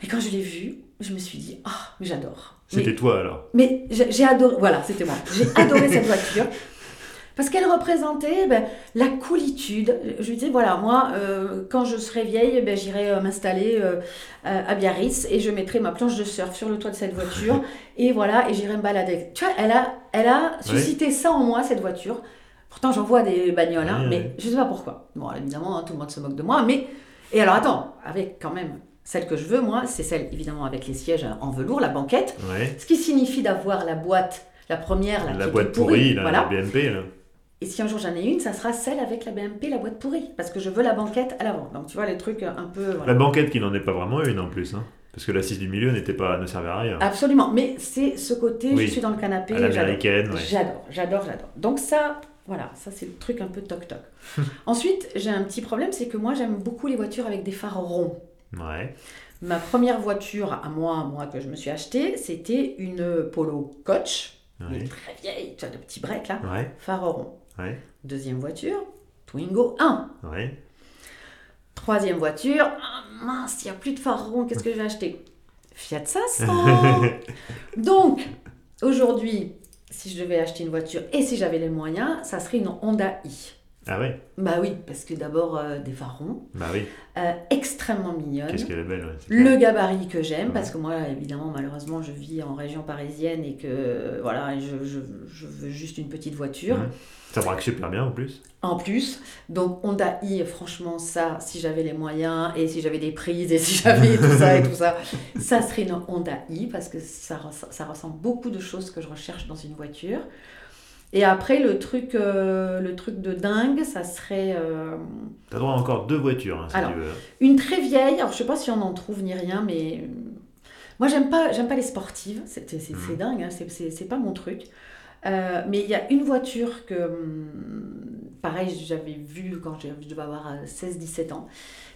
Et quand je l'ai vue, je me suis dit, ah, mais j'adore. C'était toi alors. mais j'ai adoré, voilà, c'était moi. J'ai adoré cette voiture. Parce qu'elle représentait ben, la coolitude. Je lui disais, voilà, moi, euh, quand je serai vieille, ben, j'irai euh, m'installer euh, à Biarritz et je mettrai ma planche de surf sur le toit de cette voiture. [LAUGHS] et voilà, et j'irai me balader. Tu vois, elle a, elle a suscité ça en moi, cette voiture. Pourtant, j'en vois des bagnoles, hein, mais je sais pas pourquoi. Bon, évidemment, hein, tout le monde se moque de moi, mais... Et alors, attends, avec quand même... Celle que je veux, moi, c'est celle, évidemment, avec les sièges en velours, la banquette. Ouais. Ce qui signifie d'avoir la boîte, la première, là, La boîte pourrie, la, voilà. la BMP là. Et si un jour j'en ai une, ça sera celle avec la BMP, la boîte pourrie, parce que je veux la banquette à l'avant. Donc tu vois les trucs un peu. voilà. La banquette qui n'en est pas vraiment une en plus. Hein. Parce que l'assise du milieu n'était pas, ne servait à rien. Absolument. Mais c'est ce côté, Oui. je suis dans le canapé. j'adore. l'américaine, ouais. J'adore, j'adore, j'adore. Donc ça, voilà, ça c'est le truc un peu toc toc. [LAUGHS] Ensuite, j'ai un petit problème, c'est que moi j'aime beaucoup les voitures avec des phares ronds. Ouais. Ma première voiture à moi, moi que je me suis achetée, c'était une Polo Coach, Ouais. une très vieille, tu vois, de petits breaks là, Ouais. phare rond. Ouais. Deuxième voiture, Twingo 1. Ouais. Troisième voiture, ah, mince, il n'y a plus de phare rond, qu'est-ce que je vais acheter? Fiat 500 [LAUGHS] Donc, aujourd'hui, si je devais acheter une voiture et si j'avais les moyens, ça serait une Honda i. Ah ouais Bah oui, parce que d'abord euh, des ronds, Bah oui. euh, extrêmement mignonnes. Qu'est-ce qu'elle est belle, ouais, Le gabarit que j'aime, Ouais. parce que moi, évidemment, malheureusement, je vis en région parisienne et que voilà, je, je- je veux juste une petite voiture. Ça braque super bien en plus. En plus, donc Honda i, franchement, ça, si j'avais les moyens et si j'avais des prises et si j'avais [LAUGHS] tout ça et tout ça, ça serait une Honda i parce que ça, ça ressemble beaucoup de choses que je recherche dans une voiture. Et après, le truc, euh, le truc de dingue, ça serait euh, T'as droit à encore deux voitures, hein, si Alors. tu veux. une très vieille. Alors, je sais pas si on en trouve ni rien, mais euh, moi, j'aime pas, j'aime pas les sportives. C'est Mhm. dingue, hein, c'est- c'est c'est pas mon truc. Euh, mais il y a une voiture que, hum, pareil, j'avais vue quand je je devais avoir euh, 16-17 ans.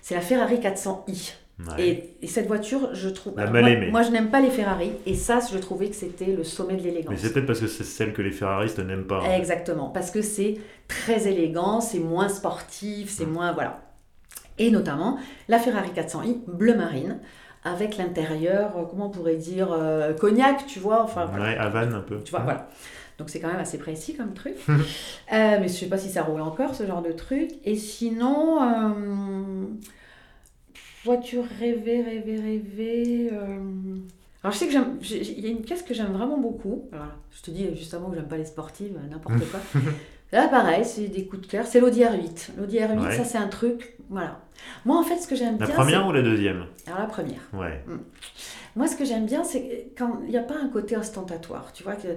C'est la Ferrari 400i. Ouais. Et, et cette voiture, je trouve. Mal moi, aimée. moi, je n'aime pas les Ferrari. Et ça, je trouvais que c'était le sommet de l'élégance. Mais c'est peut-être parce que c'est celle que les Ferraristes n'aiment pas. hein. Exactement, parce que c'est très élégant, c'est moins sportif, c'est moins. Voilà. Et notamment la Ferrari 400i bleu marine, avec l'intérieur, euh, comment on pourrait dire, euh, cognac, tu vois, enfin voilà. Ouais, Havane un peu. Tu vois, voilà. Donc c'est quand même assez précis comme truc. [LAUGHS] Euh, mais je sais pas si ça roule encore, ce genre de truc. Et sinon, euh, voiture rêvée, rêvée, rêvée. euh, Alors je sais que j'aime, j'ai- j'ai- il y a une caisse que j'aime vraiment beaucoup. Alors, voilà, je te dis juste avant que j'aime pas les sportives, euh, n'importe quoi. [LAUGHS] Là pareil, c'est des coups de cœur. C'est l'Audi R8. L'Audi R8, Ouais. ça c'est un truc, voilà. Moi en fait ce que j'aime La bien, première c'est- ou la deuxième? Alors la première. Ouais. Moi, ce que j'aime bien, c'est quand il n'y a pas un côté ostentatoire. Tu vois que.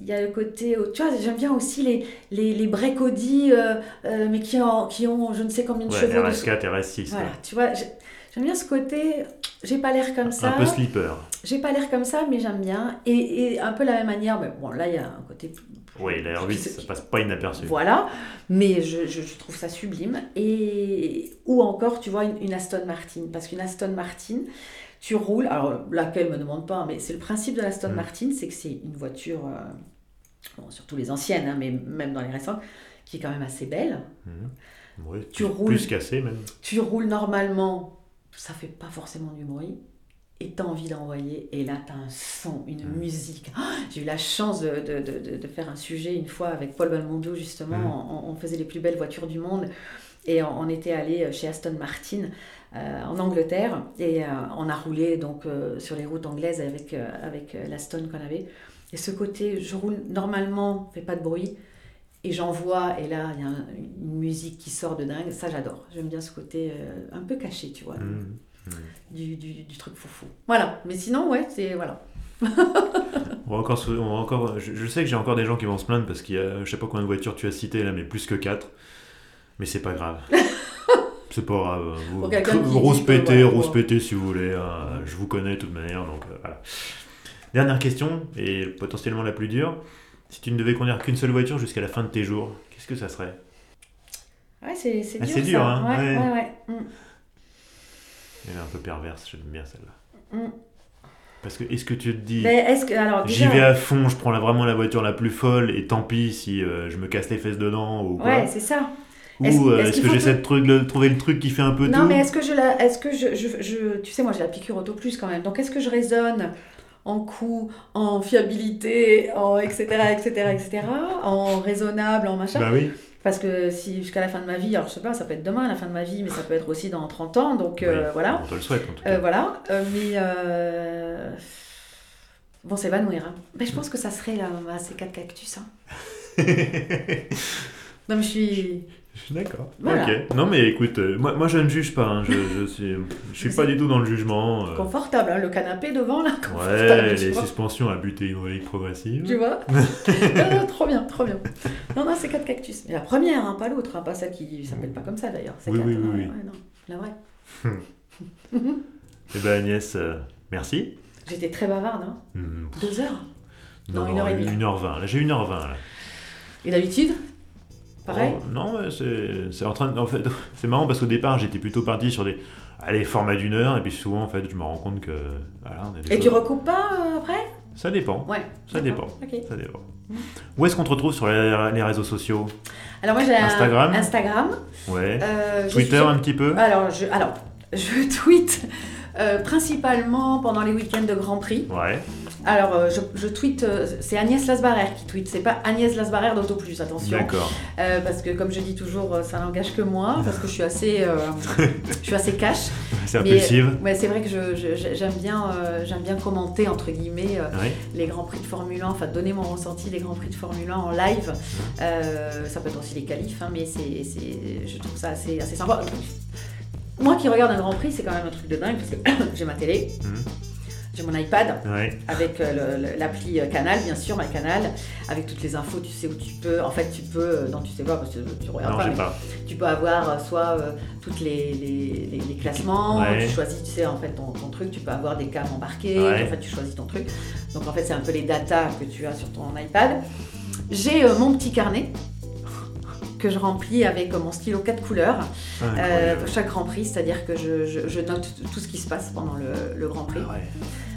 Il y a le côté. Tu vois, j'aime bien aussi les, les, les breaks Audi, euh, euh, mais qui ont, qui ont je ne sais combien de Ouais, chevaux. de- RS4, RS6. Voilà, ouais. tu vois, j'aime bien ce côté. J'ai pas l'air comme ça. Un peu slipper. J'ai pas l'air comme ça, mais j'aime bien. Et, et un peu la même manière. Mais bon, là, il y a un côté. Oui, la R8, qui- ça passe pas inaperçu. Voilà, mais je, je, je trouve ça sublime. Et, ou encore, tu vois, une, une Aston Martin. Parce qu'une Aston Martin, tu roules, alors laquelle me demande pas, mais c'est le principe de l'Aston Mm. Martin, c'est que c'est une voiture, euh, bon, surtout les anciennes, hein, mais même dans les récentes, qui est quand même assez belle. Mhm. Ouais, Tu plus, roules. plus cassé même. Tu roules normalement, ça fait pas forcément du bruit. Et tu as envie d'envoyer, et là tu as un son, une musique. Ah, J'ai eu la chance de, de, de, de- faire un sujet une fois avec Paul Belmondo, justement. On, on faisait les plus belles voitures du monde. Et on, on était allé chez Aston Martin euh, en Angleterre. Et euh, on a roulé donc, euh, sur les routes anglaises avec, euh, avec euh, l'Aston qu'on avait. Et ce côté, je roule normalement, fait pas de bruit. Et j'envoie, et là, il y a un- une musique qui sort de dingue. Ça, j'adore. J'aime bien ce côté euh, un peu caché, tu vois, Mhm. du, du, du truc foufou. Voilà. Mais sinon, ouais, c'est. Voilà. [LAUGHS] On va encore, on va encore, je, je sais que j'ai encore des gens qui vont se plaindre parce qu'il y a, je sais pas combien de voitures tu as citées là, mais plus que 4. Mais c'est pas grave. [LAUGHS] c'est pas grave. Vous, rose pété, rose pété si vous voulez. hein, je vous connais de toute manière, donc euh, voilà. Dernière question, et potentiellement la plus dure. Si tu ne devais conduire qu'une seule voiture jusqu'à la fin de tes jours, qu'est-ce que ça serait Ouais, c'est Ah, dur. c'est dur, ça. hein, Ouais, ouais. Mm. Elle est un peu perverse, j'aime bien celle-là. Mm. Parce que est-ce que tu te dis. Alors, j'y vais à fond, je prends la- vraiment la voiture la plus folle, et tant pis si euh, je me casse les fesses dedans ou quoi Ouais, c'est ça. Ou Est-ce- euh, qu'il que j'essaie que- de, trouver le truc qui fait un peu Non, tout mais est-ce que je la. Est-ce que je, je, je- Tu sais, moi, j'ai la piqûre auto plus quand même. Donc, est-ce que je raisonne en coût, en fiabilité, en etc., etc., etc., en raisonnable, en machin Bah oui. Parce que si jusqu'à la fin de ma vie, alors je sais pas, ça peut être demain la fin de ma vie, mais ça peut être aussi dans 30 ans, donc euh, voilà. On te le souhaite en tout Euh, cas. voilà, euh, mais bon, s'évanouir. Hein. Mais je pense que ça serait là, ces quatre cactus. Hein. [LAUGHS] Non, mais je suis. D'accord. Voilà. Ok. Non mais écoute, euh, moi, moi je ne juge pas. hein, Je, je suis, je suis pas du tout dans le jugement. euh, Confortable, hein, le canapé devant là, confortable. ouais, tu les vois. suspensions à but hydraulique progressive. Tu vois [LAUGHS] Trop bien, trop bien. Non, non, c'est quatre cactus. Mais la première, hein, pas l'autre, hein, pas celle qui s'appelle pas comme ça d'ailleurs. C'est Oui, quatre, oui, oui, oui. ouais, non, la vraie. Eh ben Agnès, euh, merci. J'étais très bavarde, hein. Hmm, Deux heures? Non, non, une heure et demie. 1h20. Là j'ai 1h20 là. Et d'habitude? Pareil Oh, non, c'est en train de- en fait, [LAUGHS] c'est marrant parce qu'au départ j'étais plutôt parti sur des allez, formats d'une heure et puis souvent en fait je me rends compte que voilà, on a des Et tu recoupes pas euh, après? Ça dépend. Ouais. Ça dépend. Ça dépend. Mm. Où est-ce qu'on te retrouve sur les, les réseaux sociaux? Alors moi j'ai un- Instagram? Instagram. Ouais. euh, Twitter suis- un petit peu? Alors je, alors, [LAUGHS] je tweete euh, principalement pendant les week-ends de Grand Prix. Ouais. Alors, euh, je, je tweete, euh, c'est Agnès Lasbarère qui tweete, c'est pas Agnès Lasbarère d'Auto Plus, attention. D'accord. Euh, parce que, comme je dis toujours, ça n'engage que moi, parce que je suis assez, euh, je suis assez cash. [LAUGHS] C'est Mais, impulsive. Ouais, c'est vrai que j'aime bien, euh, j'aime bien commenter, entre guillemets, Oui. les grands prix de Formule 1, enfin donner mon ressenti des grands prix de Formule 1 en live. Ça peut être aussi les qualifs, hein, mais c'est, je trouve ça assez, assez sympa. Moi qui regarde un grand prix, c'est quand même un truc de dingue, parce que [COUGHS] j'ai ma télé, Mhm. J'ai mon iPad, Ouais. avec euh, l'appli euh, Canal, bien sûr, ma Canal, avec toutes les infos, tu sais où tu peux. En fait, tu peux. euh, Non, tu sais pas parce que tu regardes Non, pas. mais pas. Tu peux avoir soit euh, toutes les, les, les- les classements, Ouais. tu choisis, tu sais, en fait, ton, ton truc, tu peux avoir des cams embarqués, Ouais. en fait, tu choisis ton truc. Donc, en fait, c'est un peu les datas que tu as sur ton iPad. J'ai euh, mon petit carnet que je remplis avec euh, mon stylo 4 couleurs euh, chaque Grand Prix, c'est-à-dire que je, je- je note tout ce qui se passe pendant le, le Grand Prix. Ah ouais.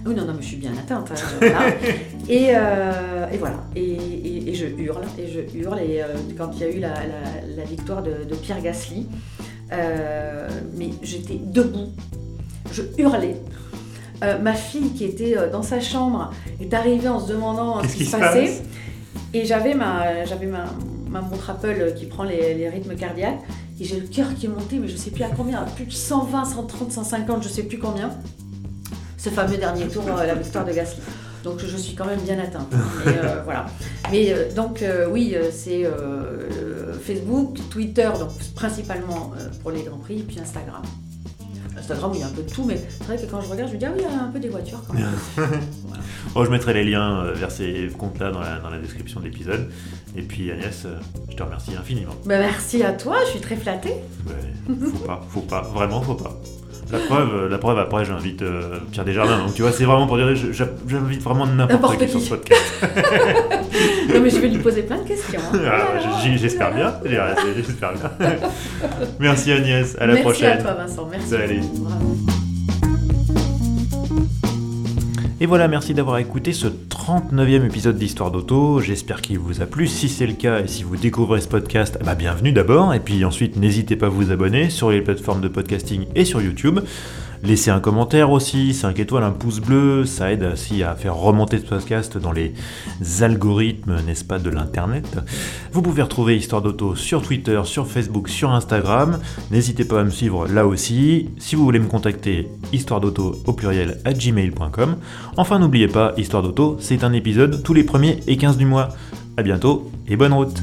Oui, non, non, mais je suis bien atteinte. hein, voilà. [LAUGHS] et, euh, et voilà. Et, et- et je hurle, et je hurle. Et euh, quand il y a eu la, la- la victoire de, de Pierre Gasly, euh, mais j'étais debout, je hurlais. Euh, ma fille qui était euh, dans sa chambre est arrivée en se demandant euh, ce qui se se passait. passe? Et j'avais ma, j'avais ma, ma montre Apple qui prend les, les rythmes cardiaques. Et j'ai le cœur qui est monté, mais je sais plus à combien, à plus de 120, 130, 150, je sais plus combien. Ce fameux dernier tour, euh, la victoire de Gasly. Donc je suis quand même bien atteinte. [LAUGHS] Mais euh, voilà. Mais euh, donc euh, oui, euh, c'est euh, euh, Facebook, Twitter, donc principalement euh, pour les grands prix, et puis Instagram. Instagram, où il y a un peu de tout, mais c'est vrai que quand je regarde, je me dis ah oui, il y a un peu des voitures quand même. [LAUGHS] Voilà. Bon, je mettrai les liens euh, vers ces comptes-là dans la, dans la description de l'épisode. Et puis Agnès, euh, je te remercie infiniment. Bah, merci à toi, je suis très flattée. Ouais, faut pas, faut pas, vraiment faut pas. La preuve, euh, la preuve après j'invite euh, Pierre Desjardins, donc tu vois c'est vraiment pour dire, j'invite vraiment n'importe qui sur ce podcast. [LAUGHS] [LAUGHS] Non, mais je vais lui poser plein de questions. hein. Ah, J'espère bien, j'espère bien. [LAUGHS] Merci Agnès, à la Merci prochaine. à toi Vincent, merci. Bravo. Et voilà, merci d'avoir écouté ce 39e épisode d'Histoire d'Auto. J'espère qu'il vous a plu. Si c'est le cas et si vous découvrez ce podcast, bah bienvenue d'abord. Et puis ensuite, n'hésitez pas à vous abonner sur les plateformes de podcasting et sur YouTube. Laissez un commentaire aussi, 5 étoiles, un pouce bleu, ça aide aussi à faire remonter ce podcast dans les algorithmes, n'est-ce pas, de l'internet. Vous pouvez retrouver Histoire d'Auto sur Twitter, sur Facebook, sur Instagram. N'hésitez pas à me suivre là aussi. Si vous voulez me contacter, histoire d'auto au pluriel à gmail.com. Enfin, n'oubliez pas, Histoire d'auto, c'est un épisode tous les premiers et 15 du mois. A bientôt et bonne route